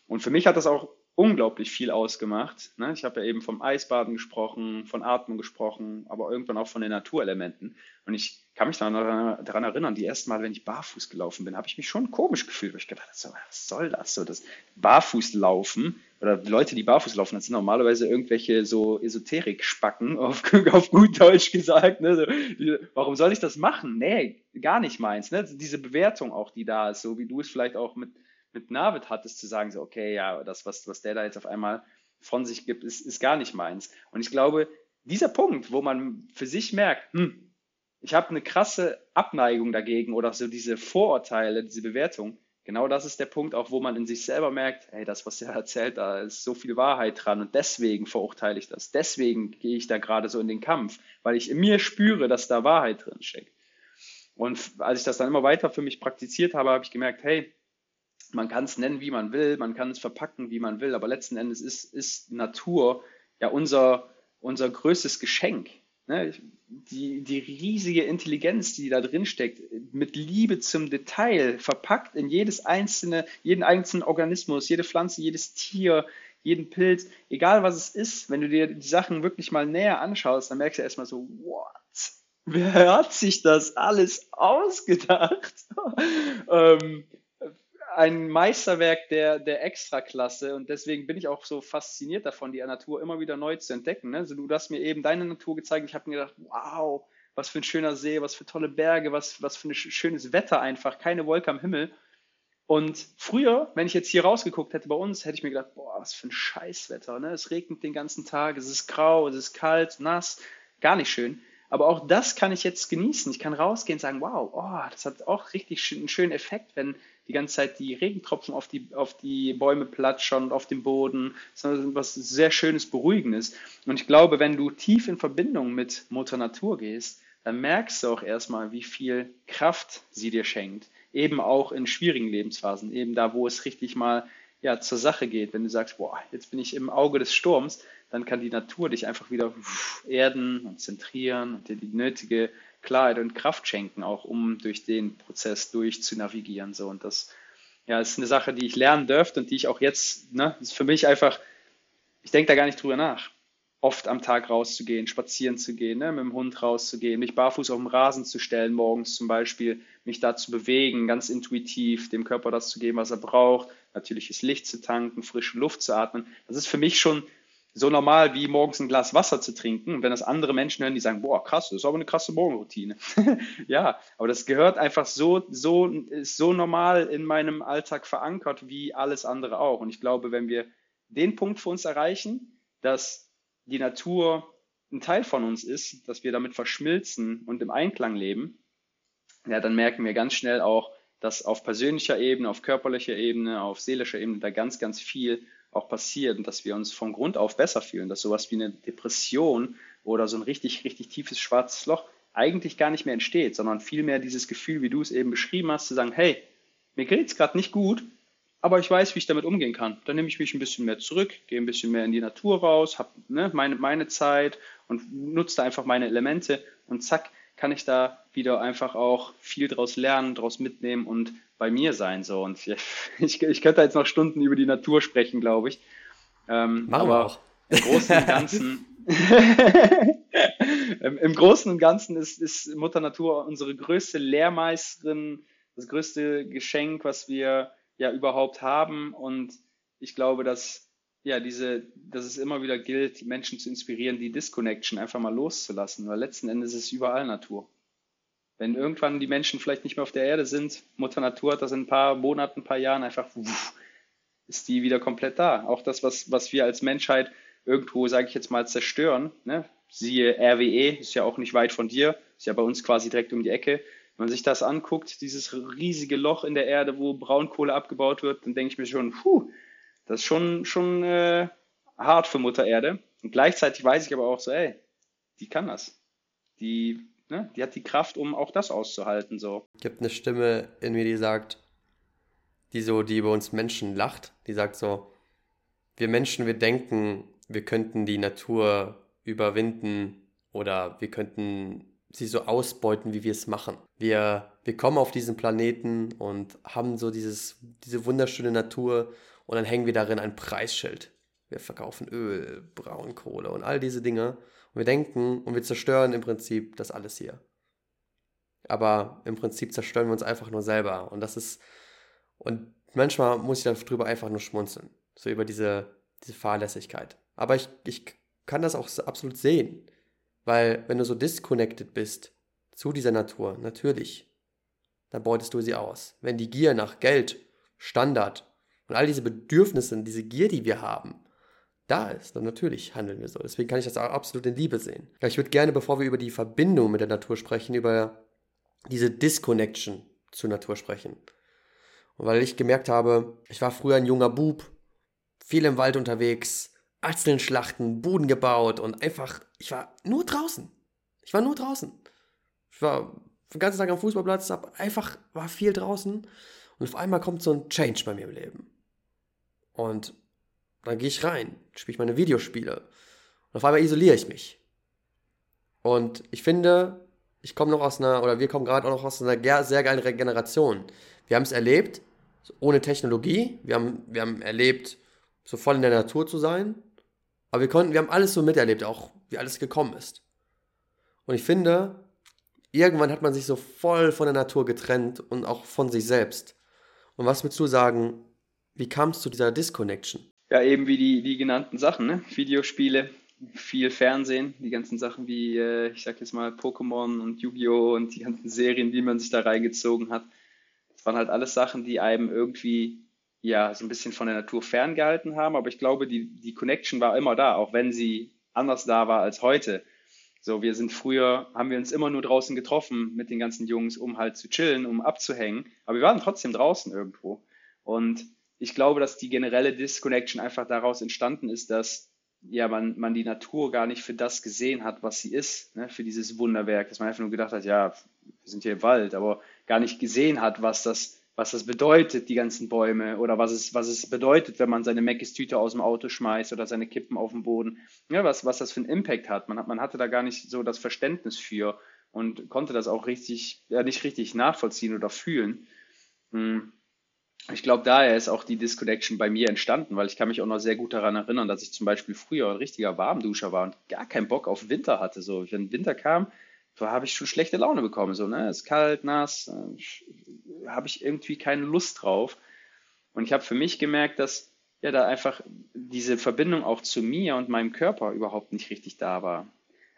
Und für mich hat das auch unglaublich viel ausgemacht. Ne? Ich habe ja eben vom Eisbaden gesprochen, von Atmen gesprochen, aber irgendwann auch von den Naturelementen. Und ich kann mich daran, daran erinnern, die ersten Mal, wenn ich barfuß gelaufen bin, habe ich mich schon komisch gefühlt, weil ich gedacht habe, was soll das? So das Barfußlaufen oder Leute, die barfuß laufen, das sind normalerweise irgendwelche so Esoterik-Spacken, auf, auf gut Deutsch gesagt. Ne? So, die, warum soll ich das machen? Nee, gar nicht meins. Ne? Diese Bewertung auch, die da ist, so wie du es vielleicht auch mit mit Navid hattest, zu sagen, so, okay, ja, das, was, was der da jetzt auf einmal von sich gibt, ist, ist gar nicht meins. Und ich glaube, dieser Punkt, wo man für sich merkt, hm, ich habe eine krasse Abneigung dagegen oder so diese Vorurteile, diese Bewertung, genau das ist der Punkt auch, wo man in sich selber merkt, hey, das, was er erzählt, da ist so viel Wahrheit dran und deswegen verurteile ich das. Deswegen gehe ich da gerade so in den Kampf, weil ich in mir spüre, dass da Wahrheit drin steckt. Und als ich das dann immer weiter für mich praktiziert habe, habe ich gemerkt, hey, man kann es nennen, wie man will, man kann es verpacken, wie man will, aber letzten Endes ist, ist Natur ja unser, unser größtes Geschenk. Ne? Die, die riesige Intelligenz, die da drin steckt, mit Liebe zum Detail, verpackt in jedes einzelne, jeden einzelnen Organismus, jede Pflanze, jedes Tier, jeden Pilz, egal was es ist, wenn du dir die Sachen wirklich mal näher anschaust, dann merkst du erstmal so, what? Wer hat sich das alles ausgedacht? ähm, ein Meisterwerk der, der Extraklasse und deswegen bin ich auch so fasziniert davon, die Natur immer wieder neu zu entdecken. Ne? Also du hast mir eben deine Natur gezeigt, ich habe mir gedacht, wow, was für ein schöner See, was für tolle Berge, was, was für ein schönes Wetter einfach, keine Wolke am Himmel. Und früher, wenn ich jetzt hier rausgeguckt hätte bei uns, hätte ich mir gedacht, boah, was für ein Scheißwetter. Ne? Es regnet den ganzen Tag, es ist grau, es ist kalt, nass, gar nicht schön. Aber auch das kann ich jetzt genießen. Ich kann rausgehen und sagen, wow, oh, das hat auch richtig einen schönen Effekt, wenn die ganze Zeit die Regentropfen auf die, auf die Bäume platschern und auf dem Boden. Ist was sehr Schönes, Beruhigendes. Und ich glaube, wenn du tief in Verbindung mit Mutter Natur gehst, dann merkst du auch erstmal, wie viel Kraft sie dir schenkt. Eben auch in schwierigen Lebensphasen, eben da, wo es richtig mal ja, zur Sache geht. Wenn du sagst, boah, jetzt bin ich im Auge des Sturms, dann kann die Natur dich einfach wieder erden und zentrieren und dir die nötige Klarheit und Kraft schenken, auch um durch den Prozess durch zu navigieren. So. Und das ja, ist eine Sache, die ich lernen dürfte und die ich auch jetzt, ne, ist für mich einfach, ich denke da gar nicht drüber nach. Oft am Tag rauszugehen, spazieren zu gehen, ne, mit dem Hund rauszugehen, mich barfuß auf dem Rasen zu stellen, morgens zum Beispiel, mich da zu bewegen, ganz intuitiv, dem Körper das zu geben, was er braucht, natürliches Licht zu tanken, frische Luft zu atmen. Das ist für mich schon so normal wie morgens ein Glas Wasser zu trinken. Und wenn das andere Menschen hören, die sagen, boah, krass, das ist aber eine krasse Morgenroutine. ja, aber das gehört einfach so, so, ist so normal in meinem Alltag verankert wie alles andere auch. Und ich glaube, wenn wir den Punkt für uns erreichen, dass die Natur ein Teil von uns ist, dass wir damit verschmilzen und im Einklang leben, ja, dann merken wir ganz schnell auch, dass auf persönlicher Ebene, auf körperlicher Ebene, auf seelischer Ebene da ganz, ganz viel auch passiert und dass wir uns von Grund auf besser fühlen, dass sowas wie eine Depression oder so ein richtig, richtig tiefes schwarzes Loch eigentlich gar nicht mehr entsteht, sondern vielmehr dieses Gefühl, wie du es eben beschrieben hast, zu sagen, hey, mir geht es gerade nicht gut, aber ich weiß, wie ich damit umgehen kann. Dann nehme ich mich ein bisschen mehr zurück, gehe ein bisschen mehr in die Natur raus, habe ne, meine, meine Zeit und nutze da einfach meine Elemente und zack, kann ich da wieder einfach auch viel draus lernen, draus mitnehmen und bei mir sein. So. Und ich, ich könnte jetzt noch Stunden über die Natur sprechen, glaube ich. Ähm, Machen aber wir auch. Im Großen und Ganzen, Im, Im, Großen und Ganzen ist, ist Mutter Natur unsere größte Lehrmeisterin, das größte Geschenk, was wir ja überhaupt haben. Und ich glaube, dass ja diese, dass es immer wieder gilt, Menschen zu inspirieren, die Disconnection einfach mal loszulassen, weil letzten Endes ist es überall Natur. Wenn irgendwann die Menschen vielleicht nicht mehr auf der Erde sind, Mutter Natur hat das in ein paar Monaten, ein paar Jahren einfach, ist die wieder komplett da. Auch das, was, was wir als Menschheit irgendwo, sage ich jetzt mal, zerstören, ne? siehe RWE, ist ja auch nicht weit von dir, ist ja bei uns quasi direkt um die Ecke. Wenn man sich das anguckt, dieses riesige Loch in der Erde, wo Braunkohle abgebaut wird, dann denke ich mir schon, puh, das ist schon, schon äh, hart für Mutter Erde. Und gleichzeitig weiß ich aber auch so, ey, die kann das. Die ne, die hat die Kraft, um auch das auszuhalten. So. Es gibt eine Stimme in mir, die sagt, die so, die über uns Menschen lacht, die sagt so, wir Menschen, wir denken, wir könnten die Natur überwinden oder wir könnten sie so ausbeuten, wie wir es machen. Wir, wir kommen auf diesen Planeten und haben so dieses, diese wunderschöne Natur Und dann hängen wir darin ein Preisschild. Wir verkaufen Öl, Braunkohle und all diese Dinge. Wir denken und wir zerstören im Prinzip das alles hier. Aber im Prinzip zerstören wir uns einfach nur selber. Und das ist, und manchmal muss ich darüber einfach nur schmunzeln. So über diese, diese Fahrlässigkeit. Aber ich, ich kann das auch absolut sehen. Weil wenn du so disconnected bist zu dieser Natur, natürlich, dann beutest du sie aus. Wenn die Gier nach Geld, Standard und all diese Bedürfnisse, diese Gier, die wir haben, da ist, dann natürlich handeln wir so. Deswegen kann ich das auch absolut in Liebe sehen. Ich würde gerne, bevor wir über die Verbindung mit der Natur sprechen, über diese Disconnection zur Natur sprechen. Und weil ich gemerkt habe, ich war früher ein junger Bub, viel im Wald unterwegs, Achseln schlachten, Buden gebaut und einfach, ich war nur draußen. Ich war nur draußen. Ich war den ganzen Tag am Fußballplatz, hab einfach, war viel draußen und auf einmal kommt so ein Change bei mir im Leben. Und dann gehe ich rein, spiele ich meine Videospiele und auf einmal isoliere ich mich. Und ich finde, ich komme noch aus einer, oder wir kommen gerade auch noch aus einer sehr geilen Generation. Wir haben es erlebt, ohne Technologie. Wir haben, wir haben erlebt, so voll in der Natur zu sein. Aber wir konnten, wir haben alles so miterlebt, auch wie alles gekommen ist. Und ich finde, irgendwann hat man sich so voll von der Natur getrennt und auch von sich selbst. Und was würdest du sagen, wie kam es zu dieser Disconnection? Ja, eben wie die, die genannten Sachen, ne? Videospiele, viel Fernsehen, die ganzen Sachen wie, äh, ich sag jetzt mal, Pokémon und Yu-Gi-Oh! und die ganzen Serien, die man sich da reingezogen hat. Das waren halt alles Sachen, die einem irgendwie ja so ein bisschen von der Natur ferngehalten haben, aber ich glaube, die, die Connection war immer da, auch wenn sie anders da war als heute. So, wir sind früher, haben wir uns immer nur draußen getroffen mit den ganzen Jungs, um halt zu chillen, um abzuhängen, aber wir waren trotzdem draußen irgendwo. Und ich glaube, dass die generelle Disconnection einfach daraus entstanden ist, dass ja, man, man die Natur gar nicht für das gesehen hat, was sie ist, ne, für dieses Wunderwerk, dass man einfach nur gedacht hat, ja, wir sind hier im Wald, aber gar nicht gesehen hat, was das, was das bedeutet, die ganzen Bäume, oder was es, was es bedeutet, wenn man seine Meckes-Tüte aus dem Auto schmeißt oder seine Kippen auf den Boden, ja, was, was das für einen Impact hat. Man, hat. man hatte da gar nicht so das Verständnis für und konnte das auch richtig, ja, nicht richtig nachvollziehen oder fühlen. Hm ich glaube, daher ist auch die Disconnection bei mir entstanden, weil ich kann mich auch noch sehr gut daran erinnern, dass ich zum Beispiel früher ein richtiger Warmduscher war und gar keinen Bock auf Winter hatte. So, wenn Winter kam, da habe ich schon schlechte Laune bekommen. So, ne, ist kalt, nass, äh, habe ich irgendwie keine Lust drauf. Und ich habe für mich gemerkt, dass ja da einfach diese Verbindung auch zu mir und meinem Körper überhaupt nicht richtig da war.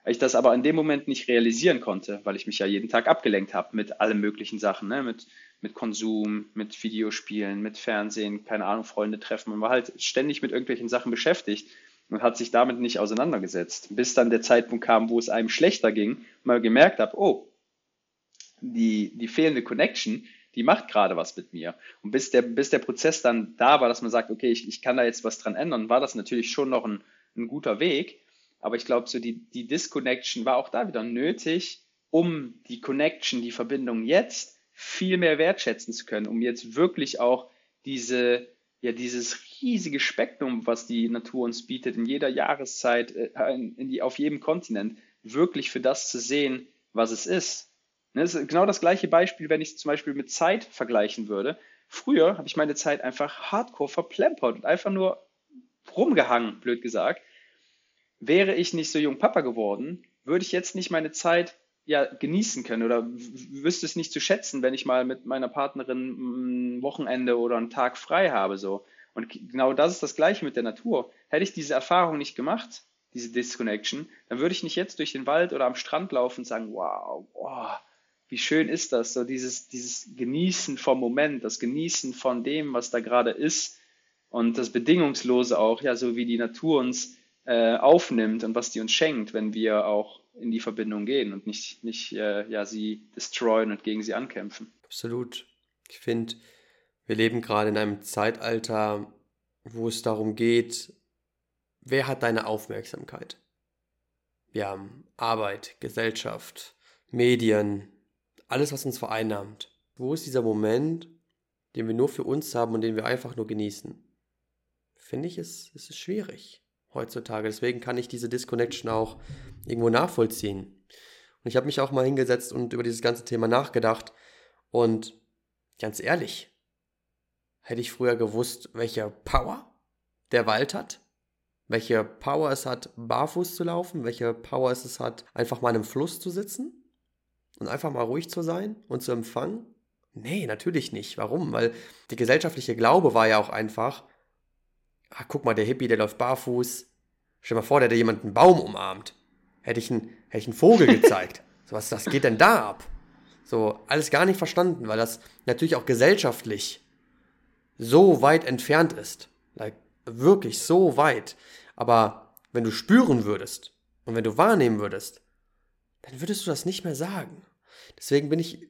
Ich das aber in dem Moment nicht realisieren konnte, weil ich mich ja jeden Tag abgelenkt habe mit allen möglichen Sachen, ne? mit, mit Konsum, mit Videospielen, mit Fernsehen, keine Ahnung, Freunde treffen. Man war halt ständig mit irgendwelchen Sachen beschäftigt und hat sich damit nicht auseinandergesetzt. Bis dann der Zeitpunkt kam, wo es einem schlechter ging man gemerkt hat, oh, die, die fehlende Connection, die macht gerade was mit mir. Und bis der, bis der Prozess dann da war, dass man sagt, okay, ich, ich kann da jetzt was dran ändern, war das natürlich schon noch ein, ein guter Weg. Aber ich glaube, so die, die Disconnection war auch da wieder nötig, um die Connection, die Verbindung jetzt viel mehr wertschätzen zu können, um jetzt wirklich auch diese, ja, dieses riesige Spektrum, was die Natur uns bietet, in jeder Jahreszeit, äh, in, in die, auf jedem Kontinent, wirklich für das zu sehen, was es ist. Ne, das ist genau das gleiche Beispiel, wenn ich es zum Beispiel mit Zeit vergleichen würde. Früher habe ich meine Zeit einfach hardcore verplempert und einfach nur rumgehangen, blöd gesagt wäre ich nicht so jung Papa geworden, würde ich jetzt nicht meine Zeit ja genießen können oder wüsste es nicht zu schätzen, wenn ich mal mit meiner Partnerin ein Wochenende oder einen Tag frei habe so. Und genau das ist das Gleiche mit der Natur. Hätte ich diese Erfahrung nicht gemacht, diese Disconnection, dann würde ich nicht jetzt durch den Wald oder am Strand laufen und sagen, wow, wow wie schön ist das, so dieses, dieses Genießen vom Moment, das Genießen von dem, was da gerade ist und das Bedingungslose auch, ja, so wie die Natur uns äh, aufnimmt und was die uns schenkt, wenn wir auch in die Verbindung gehen und nicht, nicht äh, ja, sie destroyen und gegen sie ankämpfen. Absolut. Ich finde, wir leben gerade in einem Zeitalter, wo es darum geht, wer hat deine Aufmerksamkeit? Wir haben Arbeit, Gesellschaft, Medien, alles, was uns vereinnahmt. Wo ist dieser Moment, den wir nur für uns haben und den wir einfach nur genießen? Finde ich, es, es ist schwierig heutzutage. Deswegen kann ich diese Disconnection auch irgendwo nachvollziehen. Und ich habe mich auch mal hingesetzt und über dieses ganze Thema nachgedacht. Und ganz ehrlich, hätte ich früher gewusst, welche Power der Wald hat, welche Power es hat, barfuß zu laufen, welche Power es hat, einfach mal in einem Fluss zu sitzen und einfach mal ruhig zu sein und zu empfangen? Nee, natürlich nicht. Warum? Weil die gesellschaftliche Glaube war ja auch einfach, ach, guck mal, der Hippie, der läuft barfuß. Stell dir mal vor, der hätte jemanden einen Baum umarmt. Hätte ich einen, hätte ich einen Vogel gezeigt. so, was, was geht denn da ab? So, alles gar nicht verstanden, weil das natürlich auch gesellschaftlich so weit entfernt ist. Like, wirklich so weit. Aber wenn du spüren würdest und wenn du wahrnehmen würdest, dann würdest du das nicht mehr sagen. Deswegen bin ich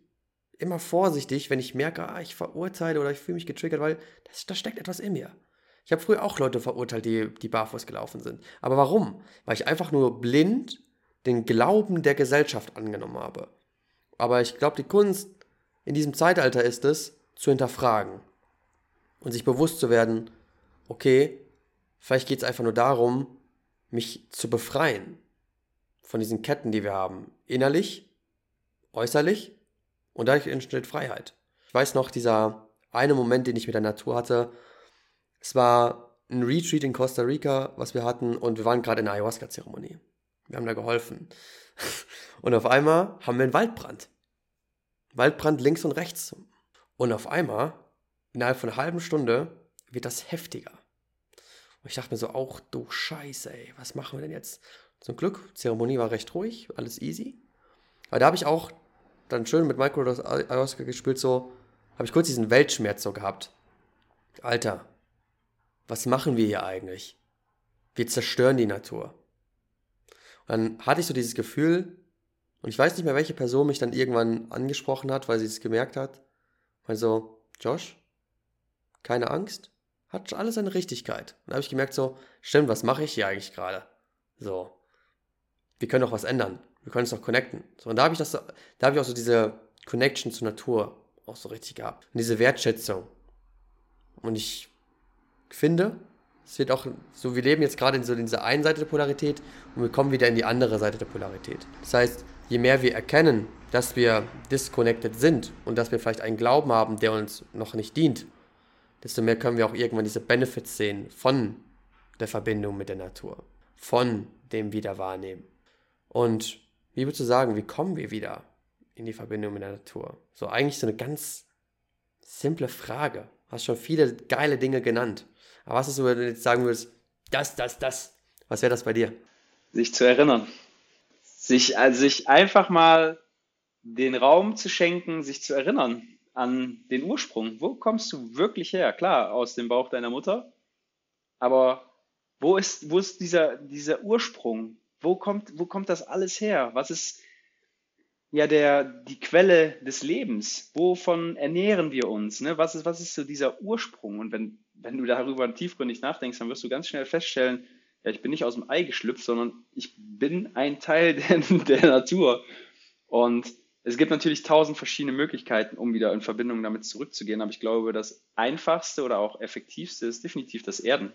immer vorsichtig, wenn ich merke, ah, ich verurteile oder ich fühle mich getriggert, weil das, da steckt etwas in mir. Ich habe früher auch Leute verurteilt, die, die barfuß gelaufen sind. Aber warum? Weil ich einfach nur blind den Glauben der Gesellschaft angenommen habe. Aber ich glaube, die Kunst in diesem Zeitalter ist es, zu hinterfragen und sich bewusst zu werden, okay, vielleicht geht es einfach nur darum, mich zu befreien von diesen Ketten, die wir haben. Innerlich, äußerlich und dadurch entsteht Freiheit. Ich weiß noch, dieser eine Moment, den ich mit der Natur hatte, es war ein Retreat in Costa Rica, was wir hatten, und wir waren gerade in der Ayahuasca-Zeremonie. Wir haben da geholfen. Und auf einmal haben wir einen Waldbrand. Waldbrand links und rechts. Und auf einmal, innerhalb von einer halben Stunde, wird das heftiger. Und ich dachte mir so, auch du Scheiße, ey, was machen wir denn jetzt? Zum Glück, Zeremonie war recht ruhig, alles easy. Aber da habe ich auch dann schön mit Micro Ayahuasca gespielt, so, habe ich kurz diesen Weltschmerz so gehabt. Alter, was machen wir hier eigentlich? Wir zerstören die Natur. Und dann hatte ich so dieses Gefühl, und ich weiß nicht mehr, welche Person mich dann irgendwann angesprochen hat, weil sie es gemerkt hat. Weil so, Josh, keine Angst, hat alles seine Richtigkeit. Und da habe ich gemerkt, so, stimmt, was mache ich hier eigentlich gerade? So, wir können doch was ändern. Wir können uns doch connecten. So, und da habe ich das, da habe ich auch so diese Connection zur Natur auch so richtig gehabt. Und diese Wertschätzung. Und ich finde, es wird auch so, wir leben jetzt gerade in so dieser einen Seite der Polarität und wir kommen wieder in die andere Seite der Polarität. Das heißt, je mehr wir erkennen, dass wir disconnected sind und dass wir vielleicht einen Glauben haben, der uns noch nicht dient, desto mehr können wir auch irgendwann diese Benefits sehen von der Verbindung mit der Natur, von dem Wiederwahrnehmen. Und wie würdest du sagen, wie kommen wir wieder in die Verbindung mit der Natur? So eigentlich so eine ganz simple Frage. Du hast schon viele geile Dinge genannt. Aber was ist so, wenn du jetzt sagen würdest, das, das, das? Was wäre das bei dir? Sich zu erinnern. Sich, also sich einfach mal den Raum zu schenken, sich zu erinnern an den Ursprung. Wo kommst du wirklich her? Klar, aus dem Bauch deiner Mutter. Aber wo ist, wo ist dieser, dieser Ursprung? Wo kommt, wo kommt das alles her? Was ist ja der, die Quelle des Lebens? Wovon ernähren wir uns? Ne? Was, ist, was ist so dieser Ursprung? Und wenn, wenn du darüber tiefgründig nachdenkst, dann wirst du ganz schnell feststellen, ja, ich bin nicht aus dem Ei geschlüpft, sondern ich bin ein Teil der, der Natur. Und es gibt natürlich tausend verschiedene Möglichkeiten, um wieder in Verbindung damit zurückzugehen, aber ich glaube, das einfachste oder auch effektivste ist definitiv das Erden.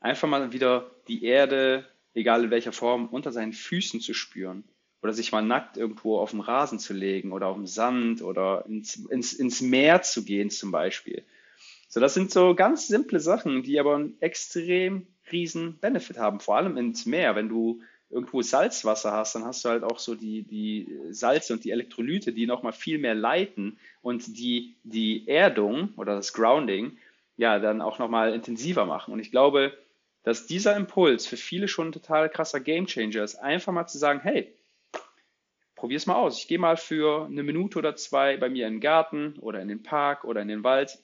Einfach mal wieder die Erde, egal in welcher Form, unter seinen Füßen zu spüren. Oder sich mal nackt irgendwo auf den Rasen zu legen oder auf dem Sand oder ins, ins, ins Meer zu gehen zum Beispiel. So, das sind so ganz simple Sachen, die aber einen extrem riesen Benefit haben. Vor allem ins Meer. Wenn du irgendwo Salzwasser hast, dann hast du halt auch so die, die Salze und die Elektrolyte, die nochmal viel mehr leiten und die die Erdung oder das Grounding ja dann auch nochmal intensiver machen. Und ich glaube, dass dieser Impuls für viele schon ein total krasser Gamechanger ist. Einfach mal zu sagen, hey, probier's mal aus. Ich gehe mal für eine Minute oder zwei bei mir in den Garten oder in den Park oder in den Wald,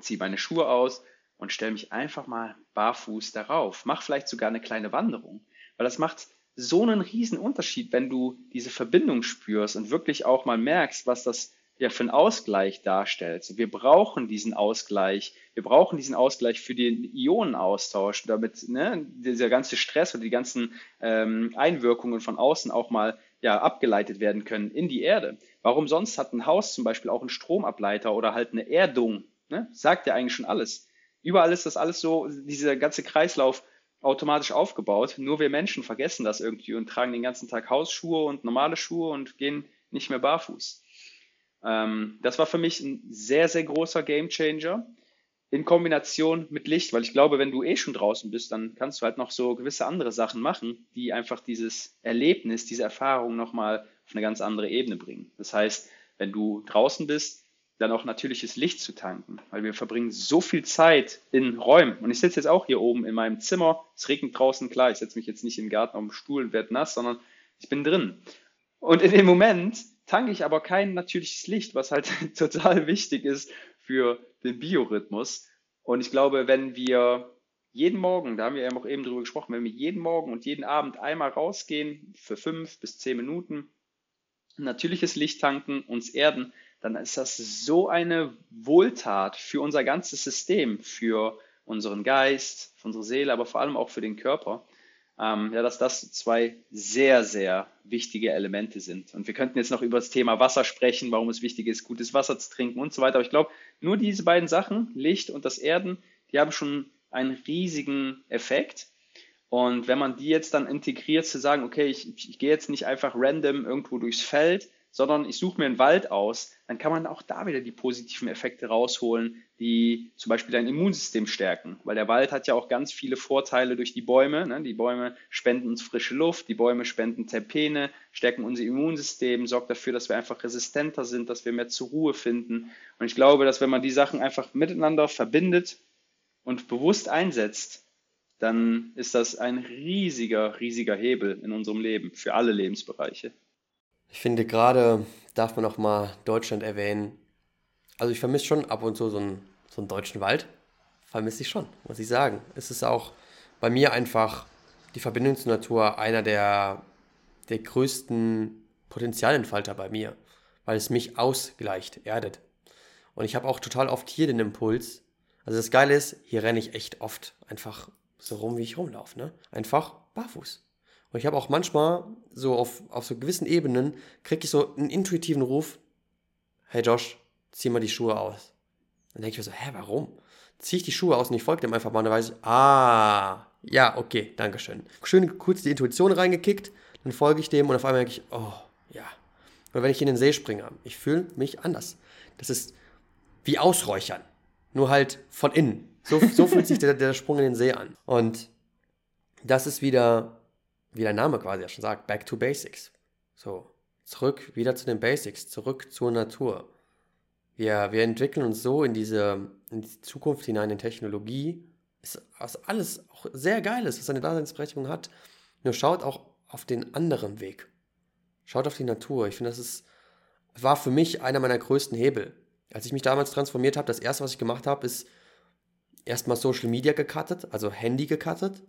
ziehe meine Schuhe aus und stelle mich einfach mal barfuß darauf. Mach vielleicht sogar eine kleine Wanderung, weil das macht so einen riesen Unterschied, wenn du diese Verbindung spürst und wirklich auch mal merkst, was das ja für einen Ausgleich darstellt. Wir brauchen diesen Ausgleich. Wir brauchen diesen Ausgleich für den Ionenaustausch, damit ne, dieser ganze Stress und die ganzen ähm, Einwirkungen von außen auch mal ja, abgeleitet werden können in die Erde. Warum sonst hat ein Haus zum Beispiel auch einen Stromableiter oder halt eine Erdung? Ne? Sagt ja eigentlich schon alles. Überall ist das alles so, dieser ganze Kreislauf automatisch aufgebaut. Nur wir Menschen vergessen das irgendwie und tragen den ganzen Tag Hausschuhe und normale Schuhe und gehen nicht mehr barfuß. Ähm, das war für mich ein sehr, sehr großer Gamechanger. in Kombination mit Licht, weil ich glaube, wenn du eh schon draußen bist, dann kannst du halt noch so gewisse andere Sachen machen, die einfach dieses Erlebnis, diese Erfahrung nochmal auf eine ganz andere Ebene bringen. Das heißt, wenn du draußen bist, dann auch natürliches Licht zu tanken, weil wir verbringen so viel Zeit in Räumen. Und ich sitze jetzt auch hier oben in meinem Zimmer, es regnet draußen, klar, ich setze mich jetzt nicht im Garten auf dem Stuhl und werde nass, sondern ich bin drin. Und in dem Moment tanke ich aber kein natürliches Licht, was halt total wichtig ist für den Biorhythmus. Und ich glaube, wenn wir jeden Morgen, da haben wir ja auch eben drüber gesprochen, wenn wir jeden Morgen und jeden Abend einmal rausgehen für fünf bis zehn Minuten, natürliches Licht tanken, uns erden, dann ist das so eine Wohltat für unser ganzes System, für unseren Geist, für unsere Seele, aber vor allem auch für den Körper ähm, ja, dass das zwei sehr, sehr wichtige Elemente sind. Und wir könnten jetzt noch über das Thema Wasser sprechen, warum es wichtig ist, gutes Wasser zu trinken und so weiter. Aber ich glaube, nur diese beiden Sachen, Licht und das Erden, die haben schon einen riesigen Effekt. Und wenn man die jetzt dann integriert, zu sagen, okay, ich, ich gehe jetzt nicht einfach random irgendwo durchs Feld, sondern ich suche mir einen Wald aus, dann kann man auch da wieder die positiven Effekte rausholen, die zum Beispiel dein Immunsystem stärken. Weil der Wald hat ja auch ganz viele Vorteile durch die Bäume. Ne? Die Bäume spenden uns frische Luft, die Bäume spenden Terpene, stärken unser Immunsystem, sorgt dafür, dass wir einfach resistenter sind, dass wir mehr zur Ruhe finden. Und ich glaube, dass wenn man die Sachen einfach miteinander verbindet und bewusst einsetzt, dann ist das ein riesiger, riesiger Hebel in unserem Leben für alle Lebensbereiche. Ich finde gerade darf man auch mal Deutschland erwähnen. Also ich vermisse schon ab und zu so einen, so einen deutschen Wald. Vermisse ich schon, muss ich sagen. Es ist auch bei mir einfach die Verbindung zur Natur einer der, der größten Potenzialentfalter bei mir, weil es mich ausgleicht, erdet. Und ich habe auch total oft hier den Impuls. Also das Geile ist, hier renne ich echt oft einfach so rum, wie ich rumlaufe. Ne? Einfach barfuß. Und ich habe auch manchmal so auf, auf so gewissen Ebenen, kriege ich so einen intuitiven Ruf, hey Josh, zieh mal die Schuhe aus. Dann denke ich mir so, hä, warum? Ziehe ich die Schuhe aus und ich folge dem einfach mal und dann weiß ich, ah, ja, okay, Dankeschön. Schön kurz die Intuition reingekickt, dann folge ich dem und auf einmal denke ich, oh, ja. Oder wenn ich in den See springe, ich fühle mich anders. Das ist wie Ausräuchern, nur halt von innen. So, so fühlt sich der, der Sprung in den See an. Und das ist wieder wie der Name quasi ja schon sagt, back to basics. So, zurück wieder zu den Basics, zurück zur Natur. Wir, wir entwickeln uns so in diese, in die Zukunft hinein in Technologie, ist, was alles auch sehr geil ist, was seine Daseinsberechtigung hat. Nur schaut auch auf den anderen Weg. Schaut auf die Natur. Ich finde, das ist, war für mich einer meiner größten Hebel. Als ich mich damals transformiert habe, das erste, was ich gemacht habe, ist erstmal Social Media gecuttet, also Handy gecuttet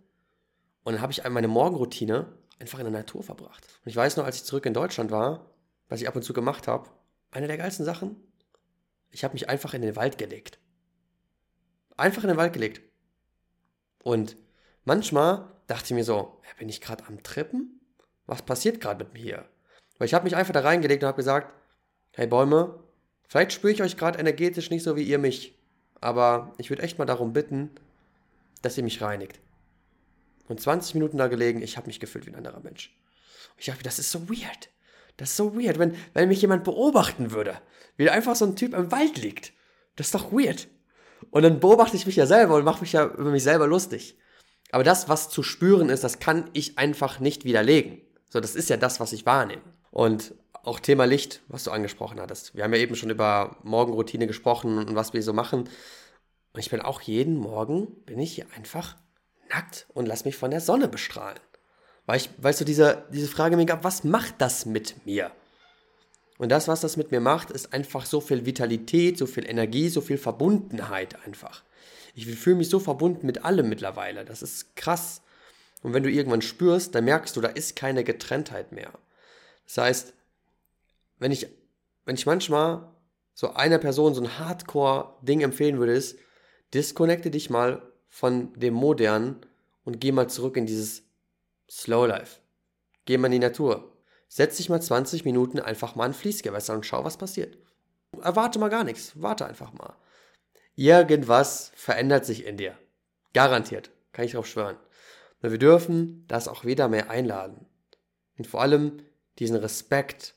und dann habe ich meine Morgenroutine einfach in der Natur verbracht. Und ich weiß noch, als ich zurück in Deutschland war, was ich ab und zu gemacht habe, eine der geilsten Sachen, ich habe mich einfach in den Wald gelegt. Einfach in den Wald gelegt. Und manchmal dachte ich mir so, bin ich gerade am Trippen? Was passiert gerade mit mir hier? Weil ich habe mich einfach da reingelegt und habe gesagt, hey Bäume, vielleicht spüre ich euch gerade energetisch nicht so wie ihr mich, aber ich würde echt mal darum bitten, dass ihr mich reinigt und 20 Minuten da gelegen, ich habe mich gefühlt wie ein anderer Mensch. Und ich dachte, das ist so weird. Das ist so weird, wenn, wenn mich jemand beobachten würde, wie einfach so ein Typ im Wald liegt. Das ist doch weird. Und dann beobachte ich mich ja selber und mache mich ja über mich selber lustig. Aber das, was zu spüren ist, das kann ich einfach nicht widerlegen. So, das ist ja das, was ich wahrnehme. Und auch Thema Licht, was du angesprochen hattest. Wir haben ja eben schon über Morgenroutine gesprochen und was wir so machen. Und ich bin auch jeden Morgen, bin ich hier einfach nackt und lass mich von der Sonne bestrahlen. Weil ich, weißt du, diese, diese Frage mir gab, was macht das mit mir? Und das, was das mit mir macht, ist einfach so viel Vitalität, so viel Energie, so viel Verbundenheit einfach. Ich fühle mich so verbunden mit allem mittlerweile. Das ist krass. Und wenn du irgendwann spürst, dann merkst du, da ist keine Getrenntheit mehr. Das heißt, wenn ich, wenn ich manchmal so einer Person so ein Hardcore-Ding empfehlen würde, ist, disconnecte dich mal von dem Modernen und geh mal zurück in dieses Slow Life. Geh mal in die Natur. Setz dich mal 20 Minuten einfach mal an Fließgewässer und schau, was passiert. Erwarte mal gar nichts. Warte einfach mal. Irgendwas verändert sich in dir. Garantiert. Kann ich darauf schwören. Und wir dürfen das auch wieder mehr einladen. Und vor allem diesen Respekt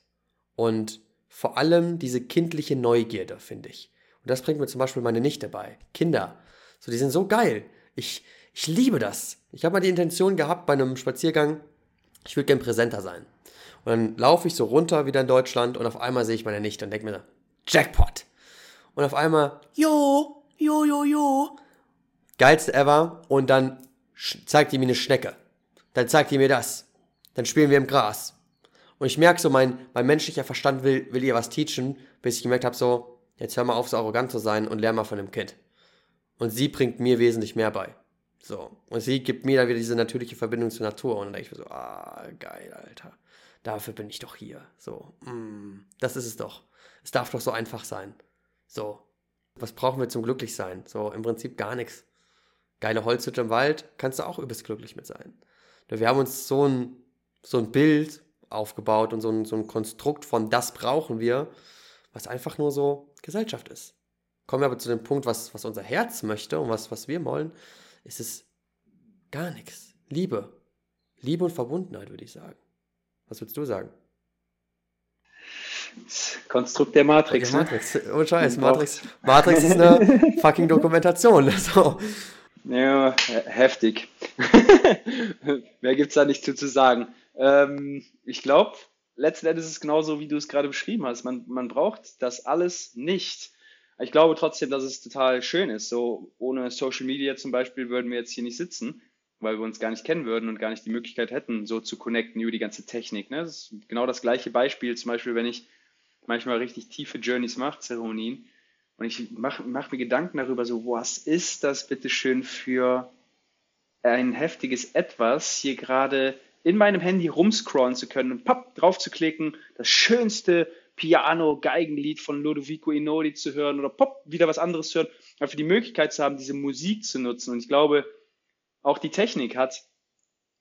und vor allem diese kindliche Neugierde, finde ich. Und das bringt mir zum Beispiel meine Nichte bei. Kinder. So, die sind so geil. Ich, ich liebe das. Ich habe mal die Intention gehabt bei einem Spaziergang, ich würde gern präsenter sein. Und dann laufe ich so runter wieder in Deutschland und auf einmal sehe ich meine Nichte und denke mir, Jackpot. Und auf einmal, jo, jo, jo, jo. Geilste ever. Und dann zeigt die mir eine Schnecke. Dann zeigt die mir das. Dann spielen wir im Gras. Und ich merke so, mein, mein menschlicher Verstand will, will ihr was teachen, bis ich gemerkt habe, so, jetzt hör mal auf, so arrogant zu sein und lern mal von dem Kind. Und sie bringt mir wesentlich mehr bei. So. Und sie gibt mir da wieder diese natürliche Verbindung zur Natur. Und dann denke ich mir so, ah, geil, Alter. Dafür bin ich doch hier. So, mm, das ist es doch. Es darf doch so einfach sein. So. Was brauchen wir zum Glücklichsein? So, im Prinzip gar nichts. Geile Holzhütte im Wald, kannst du auch übelst glücklich mit sein. Wir haben uns so ein, so ein Bild aufgebaut und so ein, so ein Konstrukt von das brauchen wir, was einfach nur so Gesellschaft ist. Kommen wir aber zu dem Punkt, was, was unser Herz möchte und was, was wir wollen, ist es gar nichts. Liebe. Liebe und Verbundenheit, würde ich sagen. Was würdest du sagen? Konstrukt der Matrix. Matrix. Ne? Oh Scheiß, Matrix, Matrix ist eine fucking Dokumentation. So. Ja, heftig. Mehr gibt es da nicht zu, zu sagen. Ähm, ich glaube, letzten Endes ist es genauso, wie du es gerade beschrieben hast. Man, man braucht das alles nicht. Ich glaube trotzdem, dass es total schön ist. So ohne Social Media zum Beispiel würden wir jetzt hier nicht sitzen, weil wir uns gar nicht kennen würden und gar nicht die Möglichkeit hätten, so zu connecten über die ganze Technik. Ne? Das ist genau das gleiche Beispiel, zum Beispiel, wenn ich manchmal richtig tiefe Journeys mache, Zeremonien, und ich mache mach mir Gedanken darüber, so, was ist das bitte schön für ein heftiges Etwas, hier gerade in meinem Handy rumscrollen zu können und papp, drauf zu klicken, das schönste Piano-Geigenlied von Ludovico Inodi zu hören oder pop, wieder was anderes zu hören, einfach die Möglichkeit zu haben, diese Musik zu nutzen. Und ich glaube, auch die Technik hat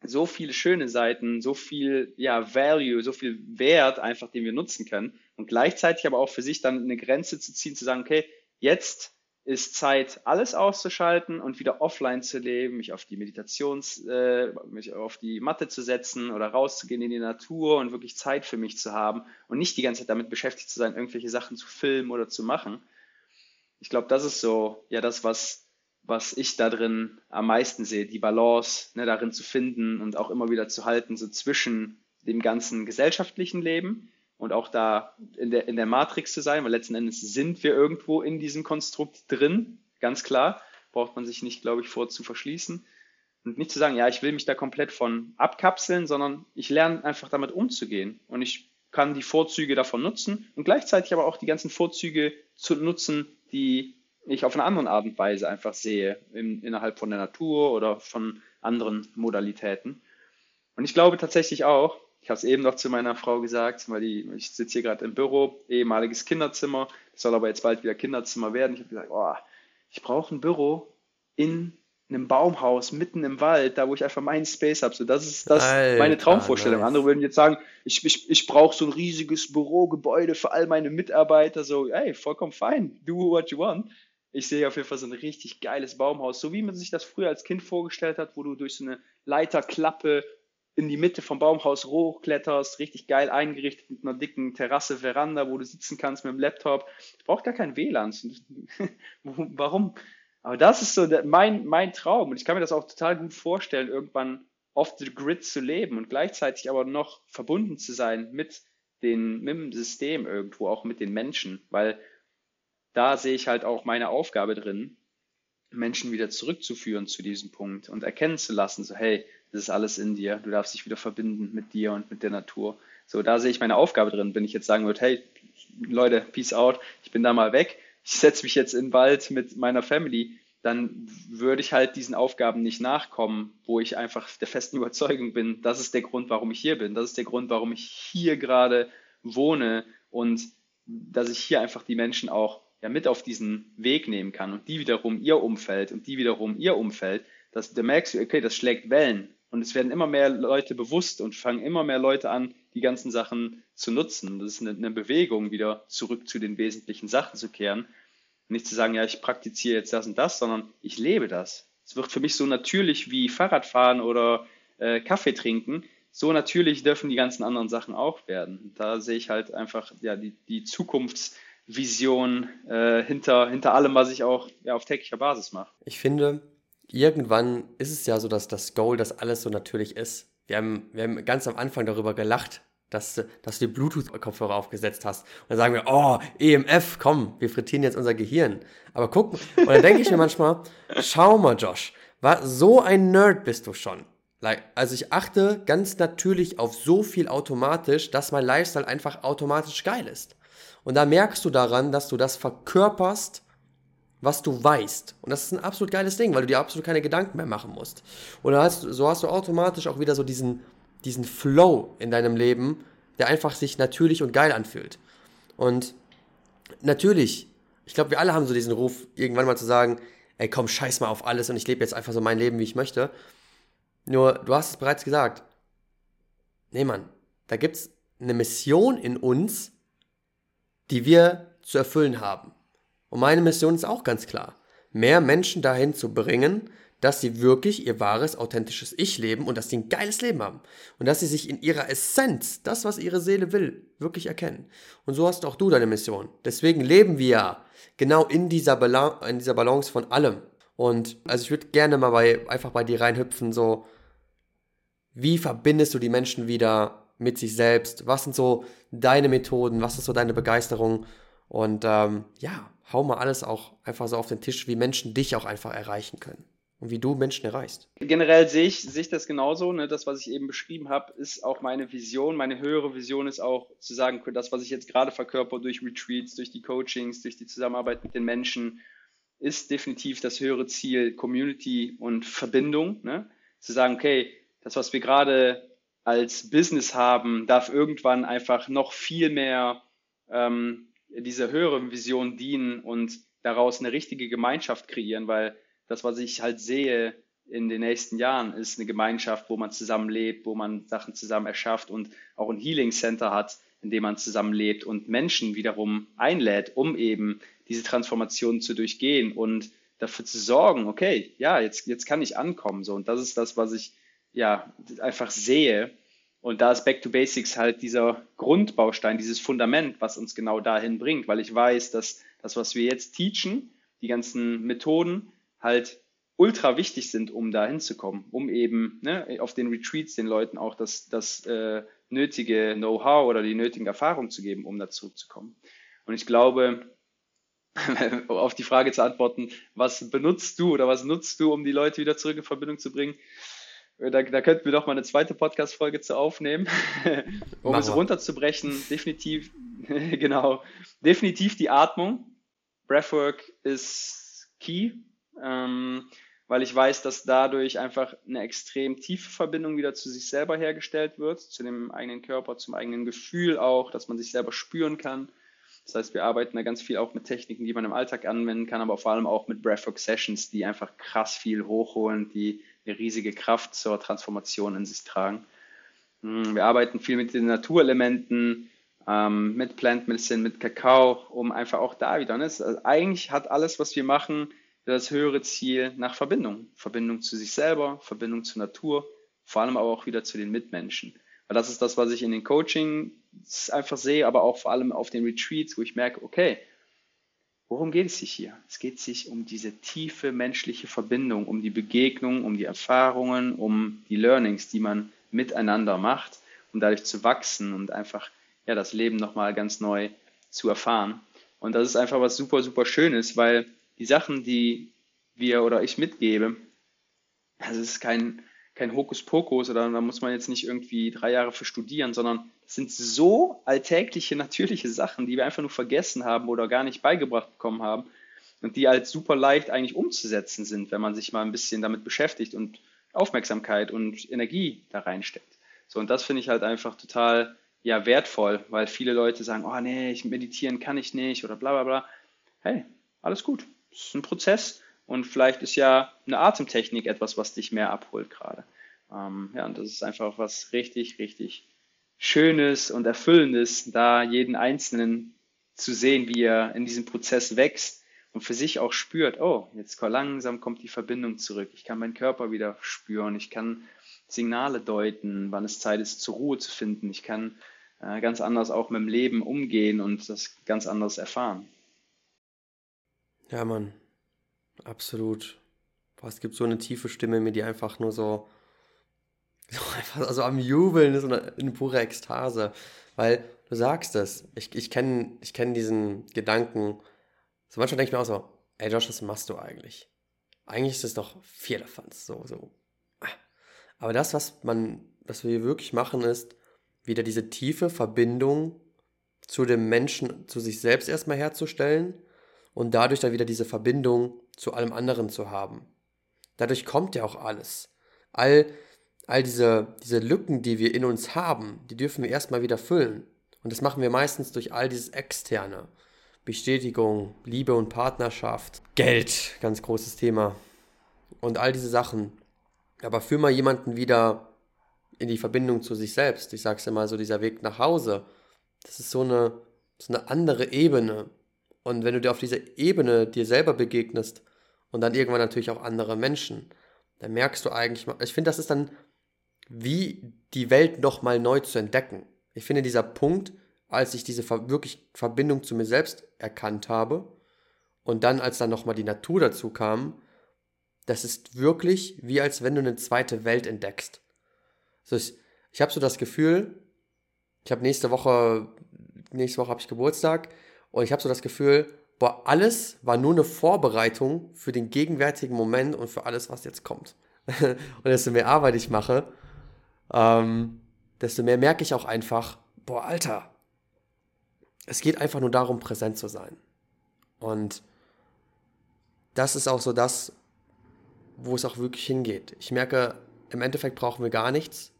so viele schöne Seiten, so viel ja, Value, so viel Wert einfach, den wir nutzen können. Und gleichzeitig aber auch für sich dann eine Grenze zu ziehen, zu sagen, okay, jetzt ist Zeit, alles auszuschalten und wieder offline zu leben, mich auf die Meditations, äh, mich auf die Matte zu setzen oder rauszugehen in die Natur und wirklich Zeit für mich zu haben und nicht die ganze Zeit damit beschäftigt zu sein, irgendwelche Sachen zu filmen oder zu machen. Ich glaube, das ist so, ja, das, was, was ich da drin am meisten sehe, die Balance ne, darin zu finden und auch immer wieder zu halten, so zwischen dem ganzen gesellschaftlichen Leben und auch da in der, in der Matrix zu sein, weil letzten Endes sind wir irgendwo in diesem Konstrukt drin, ganz klar, braucht man sich nicht, glaube ich, vor zu verschließen. Und nicht zu sagen, ja, ich will mich da komplett von abkapseln, sondern ich lerne einfach damit umzugehen. Und ich kann die Vorzüge davon nutzen und gleichzeitig aber auch die ganzen Vorzüge zu nutzen, die ich auf eine andere Art und Weise einfach sehe, in, innerhalb von der Natur oder von anderen Modalitäten. Und ich glaube tatsächlich auch, ich habe es eben noch zu meiner Frau gesagt, weil die, ich sitze hier gerade im Büro, ehemaliges Kinderzimmer, soll aber jetzt bald wieder Kinderzimmer werden. Ich habe gesagt, oh, ich brauche ein Büro in einem Baumhaus mitten im Wald, da wo ich einfach meinen Space habe. So, das ist das Alter, meine Traumvorstellung. Nice. Andere würden jetzt sagen, ich, ich, ich brauche so ein riesiges Bürogebäude für all meine Mitarbeiter. So, ey, vollkommen fein, do what you want. Ich sehe auf jeden Fall so ein richtig geiles Baumhaus, so wie man sich das früher als Kind vorgestellt hat, wo du durch so eine Leiterklappe in die Mitte vom Baumhaus hochkletterst, richtig geil eingerichtet mit einer dicken Terrasse, Veranda, wo du sitzen kannst mit dem Laptop. Ich brauche gar kein WLAN. Warum? Aber das ist so mein, mein Traum. Und ich kann mir das auch total gut vorstellen, irgendwann off the grid zu leben und gleichzeitig aber noch verbunden zu sein mit, den, mit dem System irgendwo, auch mit den Menschen. Weil da sehe ich halt auch meine Aufgabe drin, Menschen wieder zurückzuführen zu diesem Punkt und erkennen zu lassen, so hey, das ist alles in dir, du darfst dich wieder verbinden mit dir und mit der Natur. So, da sehe ich meine Aufgabe drin, wenn ich jetzt sagen würde, hey, Leute, peace out, ich bin da mal weg, ich setze mich jetzt in den Wald mit meiner Family, dann würde ich halt diesen Aufgaben nicht nachkommen, wo ich einfach der festen Überzeugung bin, das ist der Grund, warum ich hier bin, das ist der Grund, warum ich hier gerade wohne und dass ich hier einfach die Menschen auch ja mit auf diesen Weg nehmen kann und die wiederum ihr Umfeld und die wiederum ihr Umfeld, dass da merkst du, okay, das schlägt Wellen und es werden immer mehr Leute bewusst und fangen immer mehr Leute an, die ganzen Sachen zu nutzen. Das ist eine, eine Bewegung, wieder zurück zu den wesentlichen Sachen zu kehren. nicht zu sagen, ja, ich praktiziere jetzt das und das, sondern ich lebe das. Es wird für mich so natürlich wie Fahrradfahren oder äh, Kaffee trinken. So natürlich dürfen die ganzen anderen Sachen auch werden. Da sehe ich halt einfach ja, die, die Zukunfts- Vision äh, hinter, hinter allem, was ich auch ja, auf täglicher Basis mache. Ich finde, irgendwann ist es ja so, dass das Goal, dass alles so natürlich ist. Wir haben, wir haben ganz am Anfang darüber gelacht, dass, dass du die Bluetooth-Kopfhörer aufgesetzt hast. Und dann sagen wir, oh, EMF, komm, wir frittieren jetzt unser Gehirn. Aber guck, und dann denke ich mir manchmal, schau mal, Josh, war, so ein Nerd bist du schon. Also ich achte ganz natürlich auf so viel automatisch, dass mein Lifestyle einfach automatisch geil ist. Und da merkst du daran, dass du das verkörperst, was du weißt. Und das ist ein absolut geiles Ding, weil du dir absolut keine Gedanken mehr machen musst. Und hast, so hast du automatisch auch wieder so diesen, diesen Flow in deinem Leben, der einfach sich natürlich und geil anfühlt. Und natürlich, ich glaube, wir alle haben so diesen Ruf, irgendwann mal zu sagen, ey komm, scheiß mal auf alles und ich lebe jetzt einfach so mein Leben, wie ich möchte. Nur, du hast es bereits gesagt. Nee, Mann, da gibt es eine Mission in uns, die wir zu erfüllen haben. Und meine Mission ist auch ganz klar, mehr Menschen dahin zu bringen, dass sie wirklich ihr wahres, authentisches Ich leben und dass sie ein geiles Leben haben. Und dass sie sich in ihrer Essenz, das, was ihre Seele will, wirklich erkennen. Und so hast auch du deine Mission. Deswegen leben wir ja genau in dieser, in dieser Balance von allem. Und also ich würde gerne mal bei, einfach bei dir reinhüpfen, so, wie verbindest du die Menschen wieder mit sich selbst? Was sind so deine Methoden? Was ist so deine Begeisterung? Und ähm, ja, hau mal alles auch einfach so auf den Tisch, wie Menschen dich auch einfach erreichen können und wie du Menschen erreichst. Generell sehe ich, sehe ich das genauso. Ne? Das, was ich eben beschrieben habe, ist auch meine Vision. Meine höhere Vision ist auch zu sagen, das, was ich jetzt gerade verkörper durch Retreats, durch die Coachings, durch die Zusammenarbeit mit den Menschen, ist definitiv das höhere Ziel Community und Verbindung. Ne? Zu sagen, okay, das, was wir gerade als Business haben, darf irgendwann einfach noch viel mehr ähm, dieser höheren Vision dienen und daraus eine richtige Gemeinschaft kreieren, weil das, was ich halt sehe in den nächsten Jahren, ist eine Gemeinschaft, wo man zusammenlebt, wo man Sachen zusammen erschafft und auch ein Healing Center hat, in dem man zusammenlebt und Menschen wiederum einlädt, um eben diese Transformation zu durchgehen und dafür zu sorgen, okay, ja, jetzt, jetzt kann ich ankommen. So. Und das ist das, was ich ja einfach sehe. Und da ist Back to Basics halt dieser Grundbaustein, dieses Fundament, was uns genau dahin bringt, weil ich weiß, dass das, was wir jetzt teachen, die ganzen Methoden, halt ultra wichtig sind, um da hinzukommen, um eben ne, auf den Retreats den Leuten auch das, das äh, nötige Know-how oder die nötigen Erfahrungen zu geben, um da zurückzukommen. Und ich glaube, auf die Frage zu antworten, was benutzt du oder was nutzt du, um die Leute wieder zurück in Verbindung zu bringen? Da, da könnten wir doch mal eine zweite Podcast-Folge zu aufnehmen, um es runterzubrechen. Definitiv, genau, definitiv die Atmung. Breathwork ist key ähm, weil ich weiß, dass dadurch einfach eine extrem tiefe Verbindung wieder zu sich selber hergestellt wird, zu dem eigenen Körper, zum eigenen Gefühl auch, dass man sich selber spüren kann. Das heißt, wir arbeiten da ganz viel auch mit Techniken, die man im Alltag anwenden kann, aber vor allem auch mit Breathwork Sessions, die einfach krass viel hochholen, die eine riesige Kraft zur Transformation in sich tragen. Hm, wir arbeiten viel mit den Naturelementen, ähm, mit Plant Medicine, mit Kakao, um einfach auch da wieder. Ne? Also eigentlich hat alles, was wir machen, das höhere Ziel nach Verbindung. Verbindung zu sich selber, Verbindung zur Natur, vor allem aber auch wieder zu den Mitmenschen. Weil das ist das, was ich in den Coachings einfach sehe, aber auch vor allem auf den Retreats, wo ich merke, okay, worum geht es sich hier? Es geht sich um diese tiefe menschliche Verbindung, um die Begegnung, um die Erfahrungen, um die Learnings, die man miteinander macht, um dadurch zu wachsen und einfach ja, das Leben nochmal ganz neu zu erfahren. Und das ist einfach was super, super Schönes, weil die Sachen, die wir oder ich mitgebe, das ist kein, kein Hokuspokus oder da muss man jetzt nicht irgendwie drei Jahre für studieren, sondern es sind so alltägliche, natürliche Sachen, die wir einfach nur vergessen haben oder gar nicht beigebracht bekommen haben und die halt super leicht eigentlich umzusetzen sind, wenn man sich mal ein bisschen damit beschäftigt und Aufmerksamkeit und Energie da reinsteckt. So, und das finde ich halt einfach total ja, wertvoll, weil viele Leute sagen, oh nee, ich meditieren kann ich nicht oder bla bla bla. Hey, alles gut. Das ist ein Prozess und vielleicht ist ja eine Atemtechnik etwas, was dich mehr abholt gerade. Ähm, ja, und das ist einfach was richtig, richtig Schönes und Erfüllendes, da jeden Einzelnen zu sehen, wie er in diesem Prozess wächst und für sich auch spürt, oh, jetzt langsam kommt die Verbindung zurück. Ich kann meinen Körper wieder spüren. Ich kann Signale deuten, wann es Zeit ist, zur Ruhe zu finden. Ich kann äh, ganz anders auch mit dem Leben umgehen und das ganz anders erfahren. Ja, Mann, absolut. Boah, es gibt so eine tiefe Stimme in mir, die einfach nur so, so einfach also am Jubeln ist und in pure Ekstase. Weil du sagst es, ich, ich kenne ich kenn diesen Gedanken. So manchmal denke ich mir auch so, ey Josh, was machst du eigentlich? Eigentlich ist es doch Vierlefanz, so, so. Aber das, was man, was wir wirklich machen, ist, wieder diese tiefe Verbindung zu dem Menschen, zu sich selbst erstmal herzustellen und dadurch dann wieder diese Verbindung zu allem anderen zu haben. Dadurch kommt ja auch alles. All, all diese, diese Lücken, die wir in uns haben, die dürfen wir erstmal wieder füllen. Und das machen wir meistens durch all dieses Externe. Bestätigung, Liebe und Partnerschaft, Geld, ganz großes Thema. Und all diese Sachen. Aber führ mal jemanden wieder in die Verbindung zu sich selbst. Ich sag's immer so, dieser Weg nach Hause. Das ist so eine, so eine andere Ebene. Und wenn du dir auf dieser Ebene dir selber begegnest und dann irgendwann natürlich auch andere Menschen, dann merkst du eigentlich, ich finde, das ist dann wie die Welt nochmal neu zu entdecken. Ich finde, dieser Punkt, als ich diese wirklich Verbindung zu mir selbst erkannt habe und dann, als dann nochmal die Natur dazu kam, das ist wirklich wie als wenn du eine zweite Welt entdeckst. So ich ich habe so das Gefühl, ich habe nächste Woche, nächste Woche habe ich Geburtstag und ich habe so das Gefühl, boah, alles war nur eine Vorbereitung für den gegenwärtigen Moment und für alles, was jetzt kommt. und desto mehr Arbeit ich mache, ähm, desto mehr merke ich auch einfach, boah, Alter, es geht einfach nur darum, präsent zu sein. Und das ist auch so das, wo es auch wirklich hingeht. Ich merke, im Endeffekt brauchen wir gar nichts,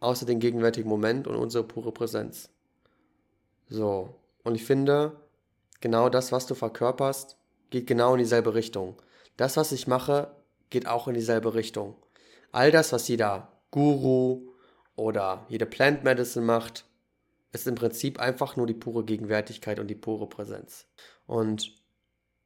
außer den gegenwärtigen Moment und unsere pure Präsenz. So, und ich finde, genau das, was du verkörperst, geht genau in dieselbe Richtung. Das, was ich mache, geht auch in dieselbe Richtung. All das, was jeder Guru oder jede Plant Medicine macht, ist im Prinzip einfach nur die pure Gegenwärtigkeit und die pure Präsenz. Und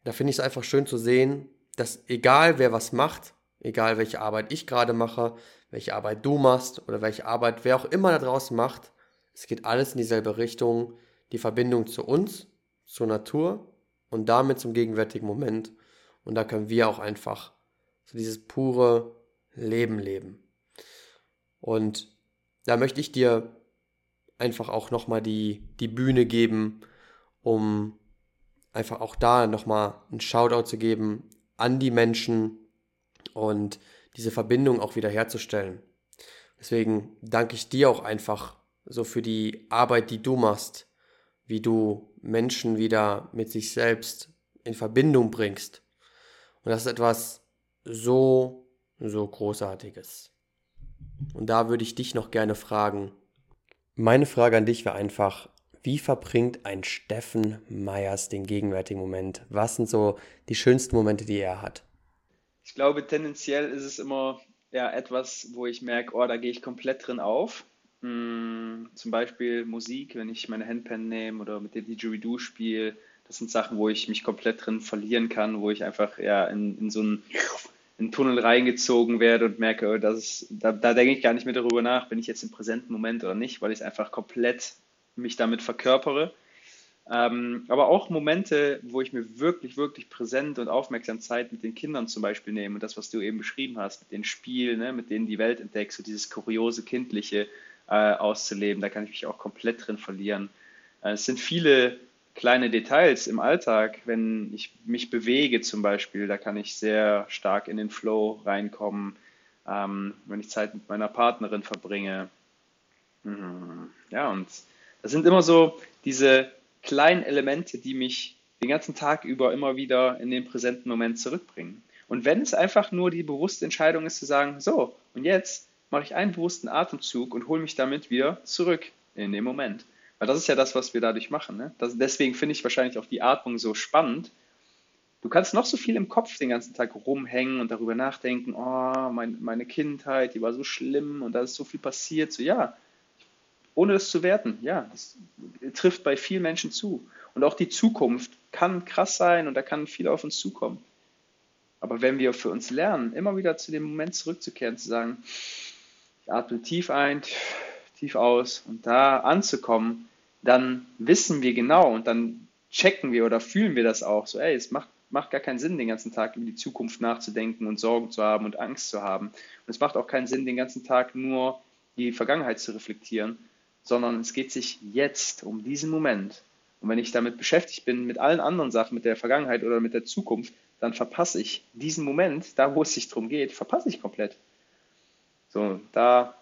da finde ich es einfach schön zu sehen, dass egal wer was macht, egal welche Arbeit ich gerade mache, welche Arbeit du machst oder welche Arbeit wer auch immer da draußen macht, es geht alles in dieselbe Richtung, die Verbindung zu uns, zur Natur und damit zum gegenwärtigen Moment. Und da können wir auch einfach so dieses pure Leben leben. Und da möchte ich dir einfach auch nochmal die, die Bühne geben, um einfach auch da nochmal einen Shoutout zu geben an die Menschen und diese Verbindung auch wieder herzustellen. Deswegen danke ich dir auch einfach so für die Arbeit, die du machst, wie du Menschen wieder mit sich selbst in Verbindung bringst. Und das ist etwas so, so Großartiges. Und da würde ich dich noch gerne fragen. Meine Frage an dich wäre einfach, wie verbringt ein Steffen Meyers den gegenwärtigen Moment? Was sind so die schönsten Momente, die er hat? Ich glaube, tendenziell ist es immer ja, etwas, wo ich merke, oh, da gehe ich komplett drin auf. Hm, zum Beispiel Musik, wenn ich meine Handpan nehme oder mit der Didgeridoo spiele. Das sind Sachen, wo ich mich komplett drin verlieren kann, wo ich einfach ja, in, in so einen, in einen Tunnel reingezogen werde und merke, oh, das ist, da, da denke ich gar nicht mehr darüber nach, bin ich jetzt im präsenten Moment oder nicht, weil ich es einfach komplett mich damit verkörpere. Ähm, aber auch Momente, wo ich mir wirklich, wirklich präsent und aufmerksam Zeit mit den Kindern zum Beispiel nehme und das, was du eben beschrieben hast, mit den Spielen, ne, mit denen die Welt entdeckst, so dieses kuriose, kindliche äh, auszuleben, da kann ich mich auch komplett drin verlieren. Äh, es sind viele kleine Details im Alltag, wenn ich mich bewege zum Beispiel, da kann ich sehr stark in den Flow reinkommen, ähm, wenn ich Zeit mit meiner Partnerin verbringe. Mhm. Ja, und das sind immer so diese kleinen Elemente, die mich den ganzen Tag über immer wieder in den präsenten Moment zurückbringen. Und wenn es einfach nur die bewusste Entscheidung ist zu sagen, so, und jetzt mache ich einen bewussten Atemzug und hole mich damit wieder zurück in den Moment. Weil das ist ja das, was wir dadurch machen. Ne? Das, deswegen finde ich wahrscheinlich auch die Atmung so spannend. Du kannst noch so viel im Kopf den ganzen Tag rumhängen und darüber nachdenken, oh, mein, meine Kindheit, die war so schlimm und da ist so viel passiert. So, ja, ohne das zu werten. Ja, das trifft bei vielen Menschen zu. Und auch die Zukunft kann krass sein und da kann viel auf uns zukommen. Aber wenn wir für uns lernen, immer wieder zu dem Moment zurückzukehren, zu sagen, atme tief ein, tief aus und da anzukommen, dann wissen wir genau und dann checken wir oder fühlen wir das auch. So, ey, es macht, macht gar keinen Sinn, den ganzen Tag über die Zukunft nachzudenken und Sorgen zu haben und Angst zu haben. Und es macht auch keinen Sinn, den ganzen Tag nur die Vergangenheit zu reflektieren, sondern es geht sich jetzt um diesen Moment. Und wenn ich damit beschäftigt bin, mit allen anderen Sachen, mit der Vergangenheit oder mit der Zukunft, dann verpasse ich diesen Moment, da wo es sich darum geht, verpasse ich komplett. So, da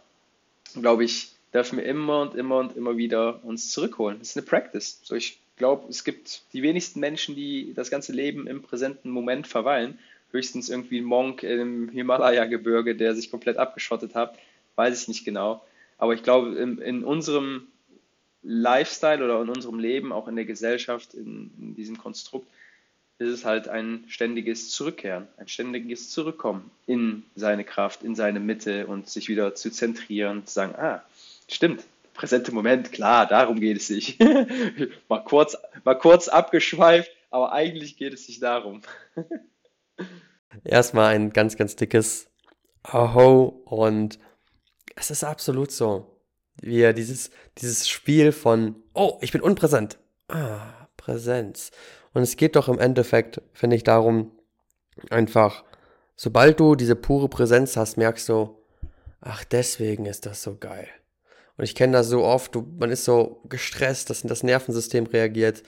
glaube ich, dürfen wir immer und immer und immer wieder uns zurückholen. Das ist eine Practice. So, ich glaube, es gibt die wenigsten Menschen, die das ganze Leben im präsenten Moment verweilen. Höchstens irgendwie ein Monk im Himalaya-Gebirge, der sich komplett abgeschottet hat. Weiß ich nicht genau. Aber ich glaube, in, in unserem Lifestyle oder in unserem Leben, auch in der Gesellschaft, in, in diesem Konstrukt, ist es halt ein ständiges Zurückkehren, ein ständiges Zurückkommen in seine Kraft, in seine Mitte und sich wieder zu zentrieren, zu sagen, ah, stimmt, präsente Moment, klar, darum geht es sich. mal, kurz, mal kurz abgeschweift, aber eigentlich geht es sich darum. Erstmal ein ganz, ganz dickes Aho und es ist absolut so. Wie dieses, dieses Spiel von, oh, ich bin unpräsent. Ah, Präsenz. Und es geht doch im Endeffekt, finde ich, darum, einfach, sobald du diese pure Präsenz hast, merkst du, ach, deswegen ist das so geil. Und ich kenne das so oft, du, man ist so gestresst, dass das Nervensystem reagiert.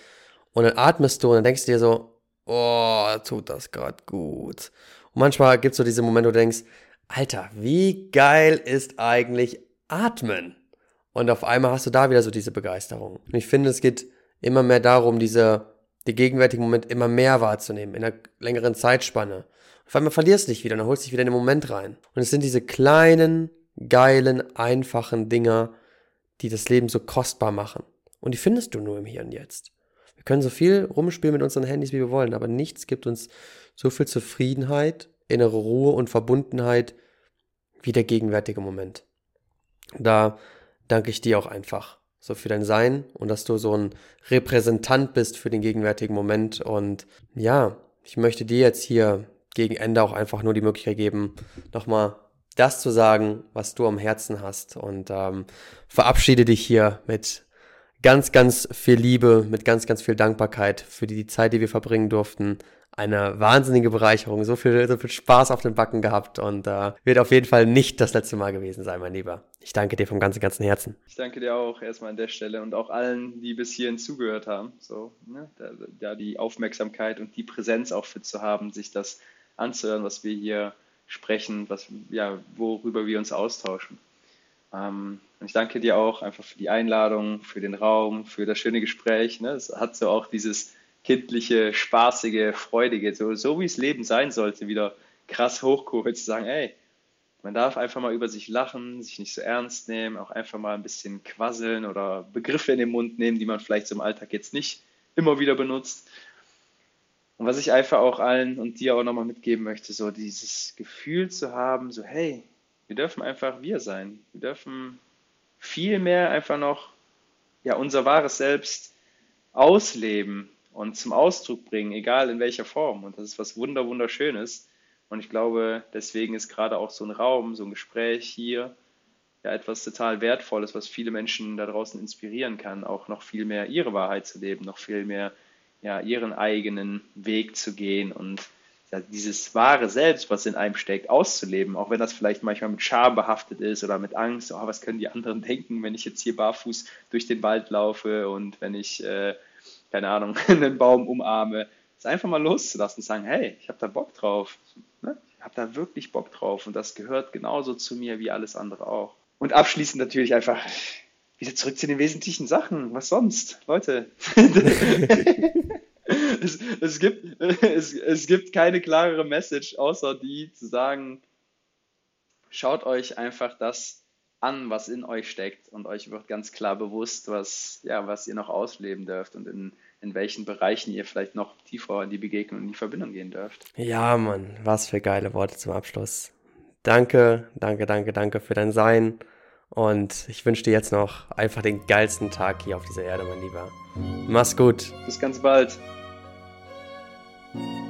Und dann atmest du und dann denkst du dir so, oh, tut das gerade gut. Und manchmal gibt es so diese Momente, wo du denkst, Alter, wie geil ist eigentlich Atmen? Und auf einmal hast du da wieder so diese Begeisterung. Und ich finde, es geht immer mehr darum, diese, die gegenwärtigen Moment immer mehr wahrzunehmen, in einer längeren Zeitspanne. Auf einmal verlierst du dich wieder und dann holst dich wieder in den Moment rein. Und es sind diese kleinen, geilen, einfachen Dinger, die das Leben so kostbar machen. Und die findest du nur im Hier und Jetzt. Wir können so viel rumspielen mit unseren Handys, wie wir wollen, aber nichts gibt uns so viel Zufriedenheit, innere Ruhe und Verbundenheit wie der gegenwärtige Moment. Da danke ich dir auch einfach so für dein Sein und dass du so ein Repräsentant bist für den gegenwärtigen Moment. Und ja, ich möchte dir jetzt hier gegen Ende auch einfach nur die Möglichkeit geben, nochmal das zu sagen, was du am Herzen hast. Und ähm, verabschiede dich hier mit ganz, ganz viel Liebe, mit ganz, ganz viel Dankbarkeit für die Zeit, die wir verbringen durften. Eine wahnsinnige Bereicherung, so viel, so viel Spaß auf den Backen gehabt und äh, wird auf jeden Fall nicht das letzte Mal gewesen sein, mein Lieber. Ich danke dir vom ganzen, ganzen Herzen. Ich danke dir auch erstmal an der Stelle und auch allen, die bis hierhin zugehört haben. So, ne, da, da die Aufmerksamkeit und die Präsenz auch für zu haben, sich das anzuhören, was wir hier sprechen, was, ja, worüber wir uns austauschen. Ähm, und ich danke dir auch einfach für die Einladung, für den Raum, für das schöne Gespräch. Ne? Es hat so auch dieses kindliche, spaßige, freudige, so, so wie es Leben sein sollte, wieder krass hochgeholt zu sagen, ey, man darf einfach mal über sich lachen, sich nicht so ernst nehmen, auch einfach mal ein bisschen quasseln oder Begriffe in den Mund nehmen, die man vielleicht im Alltag jetzt nicht immer wieder benutzt. Und was ich einfach auch allen und dir auch nochmal mitgeben möchte, so dieses Gefühl zu haben, so hey, wir dürfen einfach wir sein. Wir dürfen viel mehr einfach noch ja, unser wahres Selbst ausleben und zum Ausdruck bringen, egal in welcher Form. Und das ist was wunder wunderschönes. Und ich glaube, deswegen ist gerade auch so ein Raum, so ein Gespräch hier ja etwas total Wertvolles, was viele Menschen da draußen inspirieren kann, auch noch viel mehr ihre Wahrheit zu leben, noch viel mehr ja, ihren eigenen Weg zu gehen und dieses wahre Selbst, was in einem steckt, auszuleben, auch wenn das vielleicht manchmal mit Scham behaftet ist oder mit Angst, oh, was können die anderen denken, wenn ich jetzt hier barfuß durch den Wald laufe und wenn ich, äh, keine Ahnung, einen Baum umarme, es einfach mal loszulassen und sagen, hey, ich habe da Bock drauf, ne? ich habe da wirklich Bock drauf und das gehört genauso zu mir wie alles andere auch. Und abschließend natürlich einfach wieder zurück zu den wesentlichen Sachen. Was sonst? Leute. es, es, gibt, es, es gibt keine klarere Message, außer die zu sagen, schaut euch einfach das an, was in euch steckt und euch wird ganz klar bewusst, was, ja, was ihr noch ausleben dürft und in, in welchen Bereichen ihr vielleicht noch tiefer in die Begegnung, in die Verbindung gehen dürft. Ja, Mann, was für geile Worte zum Abschluss. Danke, danke, danke, danke für dein Sein. Und ich wünsche dir jetzt noch einfach den geilsten Tag hier auf dieser Erde, mein Lieber. Mach's gut. Bis ganz bald. thank you